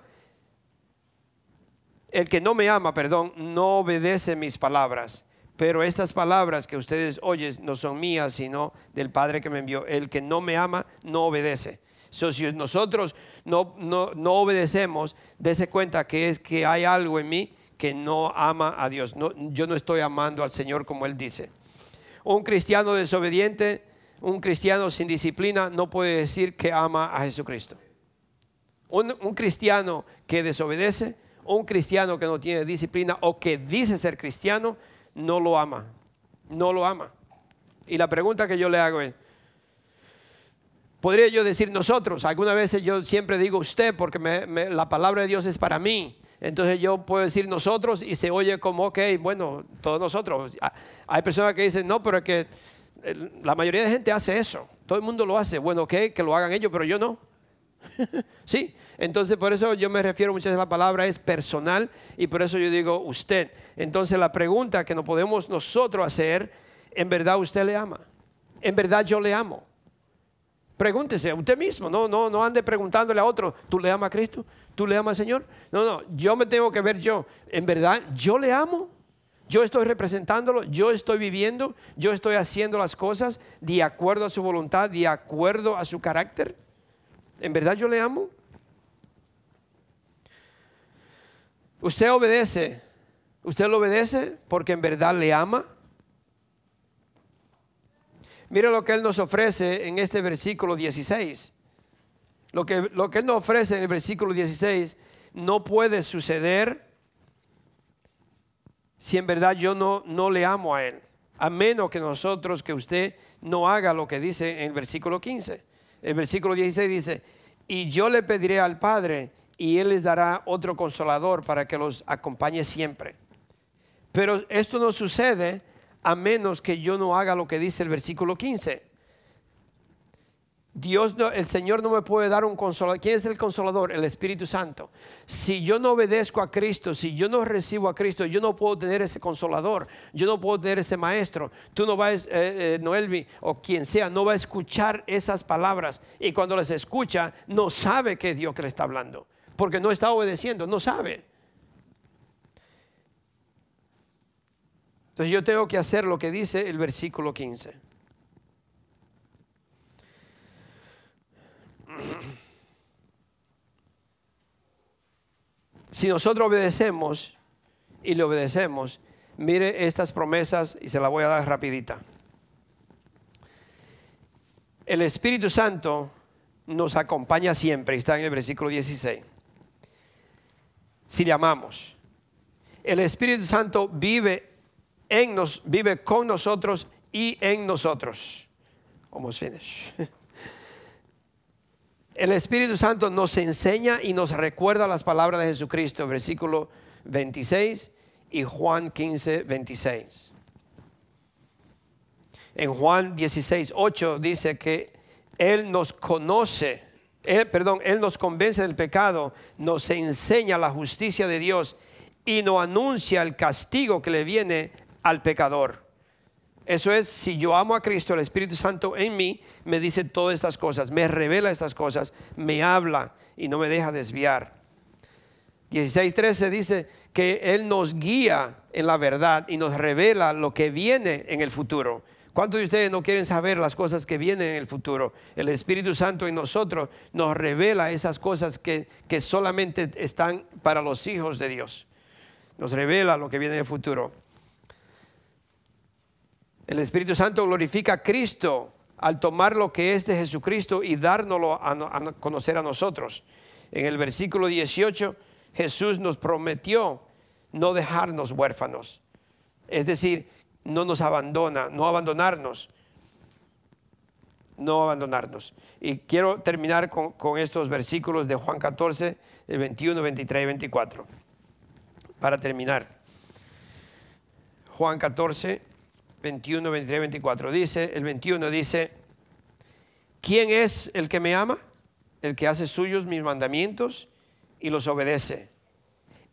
el que no me ama, perdón, no obedece mis palabras. Pero estas palabras que ustedes oyen no son mías, sino del Padre que me envió. El que no me ama, no obedece. So, si nosotros no, no, no obedecemos, dése cuenta que es que hay algo en mí que no ama a Dios. Yo no estoy amando al Señor como Él dice. Un cristiano desobediente, un cristiano sin disciplina, no puede decir que ama a Jesucristo. Un, un cristiano que desobedece, un cristiano que no tiene disciplina o que dice ser cristiano, no lo ama. No lo ama. Y la pregunta que yo le hago es, podría yo decir nosotros, algunas veces yo siempre digo usted porque la palabra de Dios es para mí. Entonces yo puedo decir nosotros y se oye como, ok, bueno, todos nosotros. Ah, hay personas que dicen, no, pero es que la mayoría de gente hace eso. Todo el mundo lo hace. Bueno, ok, que lo hagan ellos, pero yo no. sí, entonces por eso yo me refiero muchas veces a la palabra es personal y por eso yo digo usted. Entonces la pregunta que no podemos nosotros hacer, ¿en verdad usted le ama? ¿En verdad yo le amo? Pregúntese a usted mismo, no, no, no ande preguntándole a otro, ¿tú le amas a Cristo? ¿Tú le amas al Señor? No, no, yo me tengo que ver yo, ¿en verdad yo le amo? Yo estoy representándolo, yo estoy viviendo, yo estoy haciendo las cosas de acuerdo a su voluntad, de acuerdo a su carácter. ¿En verdad yo le amo? Usted obedece. ¿Usted lo obedece porque en verdad le ama? Mira lo que Él nos ofrece en este versículo 16. Lo que, lo que Él nos ofrece en el versículo 16 no puede suceder si en verdad yo no, no le amo a Él. A menos que nosotros, que usted no haga lo que dice en el versículo 15. El versículo 16 dice, y yo le pediré al Padre y Él les dará otro consolador para que los acompañe siempre. Pero esto no sucede a menos que yo no haga lo que dice el versículo 15. Dios, el Señor no me puede dar un consolador. ¿Quién es el consolador? El Espíritu Santo. Si yo no obedezco a Cristo, si yo no recibo a Cristo, yo no puedo tener ese consolador. Yo no puedo tener ese maestro. Tú no vas, eh, eh, Noelvi o quien sea, no va a escuchar esas palabras. Y cuando las escucha, no sabe que es Dios que le está hablando. Porque no está obedeciendo, no sabe. Entonces yo tengo que hacer lo que dice el versículo 15. Si nosotros obedecemos y le obedecemos, mire estas promesas y se las voy a dar rapidita. El Espíritu Santo nos acompaña siempre, está en el versículo 16. Si le amamos. El Espíritu Santo vive en nos, vive con nosotros y en nosotros. Almost finish. El Espíritu Santo nos enseña y nos recuerda las palabras de Jesucristo, versículo 26 y Juan 15, 26. En Juan 16, 8 dice que Él nos conoce, él, perdón, Él nos convence del pecado, nos enseña la justicia de Dios y nos anuncia el castigo que le viene al pecador. Eso es, si yo amo a Cristo, el Espíritu Santo en mí me dice todas estas cosas, me revela estas cosas, me habla y no me deja desviar. 16.13 dice que Él nos guía en la verdad y nos revela lo que viene en el futuro. ¿Cuántos de ustedes no quieren saber las cosas que vienen en el futuro? El Espíritu Santo en nosotros nos revela esas cosas que, que solamente están para los hijos de Dios. Nos revela lo que viene en el futuro. El Espíritu Santo glorifica a Cristo al tomar lo que es de Jesucristo y dárnoslo a, conocer a nosotros. En el versículo 18, Jesús nos prometió no dejarnos huérfanos. Es decir, no nos abandona, no abandonarnos. No abandonarnos. Y quiero terminar con, estos versículos de Juan 14, el 21, 23 y 24. Para terminar. Juan 14, 21, 23, 24. Dice, el 21 dice, ¿quién es el que me ama? El que hace suyos mis mandamientos y los obedece.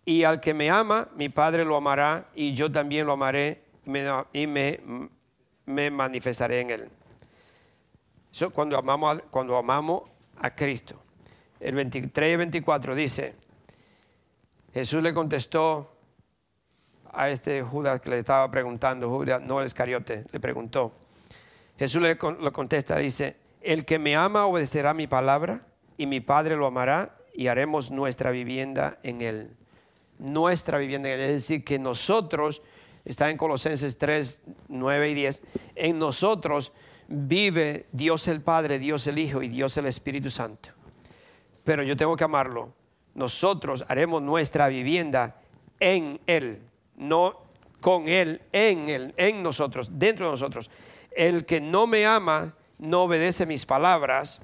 Y al que me ama, mi Padre lo amará y yo también lo amaré y me, me manifestaré en él. Eso cuando amamos, cuando amamos a Cristo. El 23 y 24 dice, Jesús le contestó, a este Judas que le estaba preguntando, Judas, no el Iscariote, le preguntó. Jesús le, lo contesta, dice, el que me ama obedecerá mi palabra y mi Padre lo amará y haremos nuestra vivienda en él. Nuestra vivienda en él. Es decir, que nosotros, está en Colosenses 3, 9 y 10, en nosotros vive Dios el Padre, Dios el Hijo y Dios el Espíritu Santo. Pero yo tengo que amarlo. Nosotros haremos nuestra vivienda en Él no con Él, en Él, en nosotros, dentro de nosotros. El que no me ama no obedece mis palabras,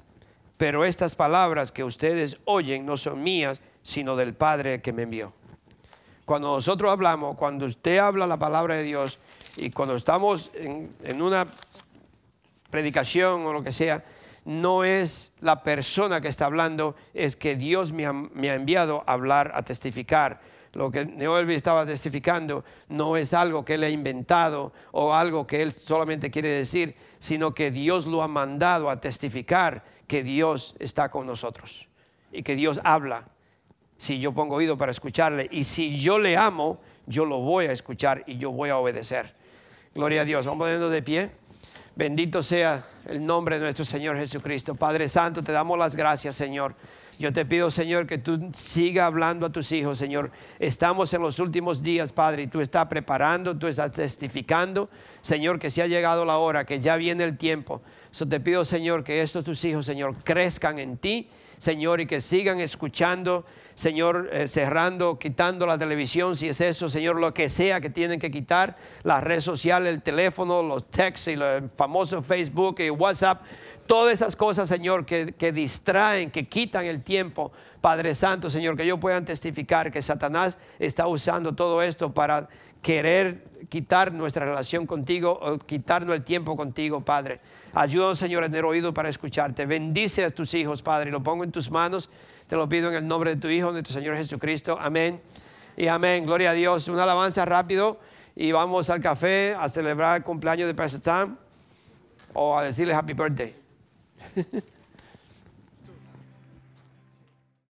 pero estas palabras que ustedes oyen no son mías, sino del Padre que me envió. Cuando nosotros hablamos, cuando usted habla la palabra de Dios y cuando estamos en, una predicación o lo que sea, no es la persona que está hablando, es que Dios me ha, me ha enviado a hablar, a testificar lo que Neoelvi estaba testificando no es algo que él ha inventado o algo que él solamente quiere decir, sino que Dios lo ha mandado a testificar que Dios está con nosotros y que Dios habla. Si yo pongo oído para escucharle y si yo le amo, yo lo voy a escuchar y yo voy a obedecer. Gloria a Dios. Vamos poniendo de pie. Bendito sea el nombre de nuestro Señor Jesucristo. Padre Santo, te damos las gracias, Señor yo te pido, Señor, que tú siga hablando a tus hijos, Señor. Estamos en los últimos días, Padre, y tú estás preparando, tú estás testificando, Señor, que se ha llegado la hora, que ya viene el tiempo. Yo te pido, Señor, que estos tus hijos, Señor, crezcan en ti, Señor, y que sigan escuchando, Señor, eh, cerrando, quitando la televisión, si es eso, Señor, lo que sea que tienen que quitar, las redes sociales, el teléfono, los textos y el famoso Facebook y WhatsApp todas esas cosas, Señor, que, distraen, que quitan el tiempo, Padre Santo, Señor, que yo puedan testificar que Satanás está usando todo esto para querer quitar nuestra relación contigo o quitarnos el tiempo contigo, Padre. Ayúdanos, Señor, a tener oído para escucharte. Bendice a tus hijos, Padre, lo pongo en tus manos. Te lo pido en el nombre de tu Hijo, de tu Señor Jesucristo. Amén. Y amén. Gloria a Dios. Una alabanza rápido y vamos al café a celebrar el cumpleaños de Pastor Sam o a decirle happy birthday.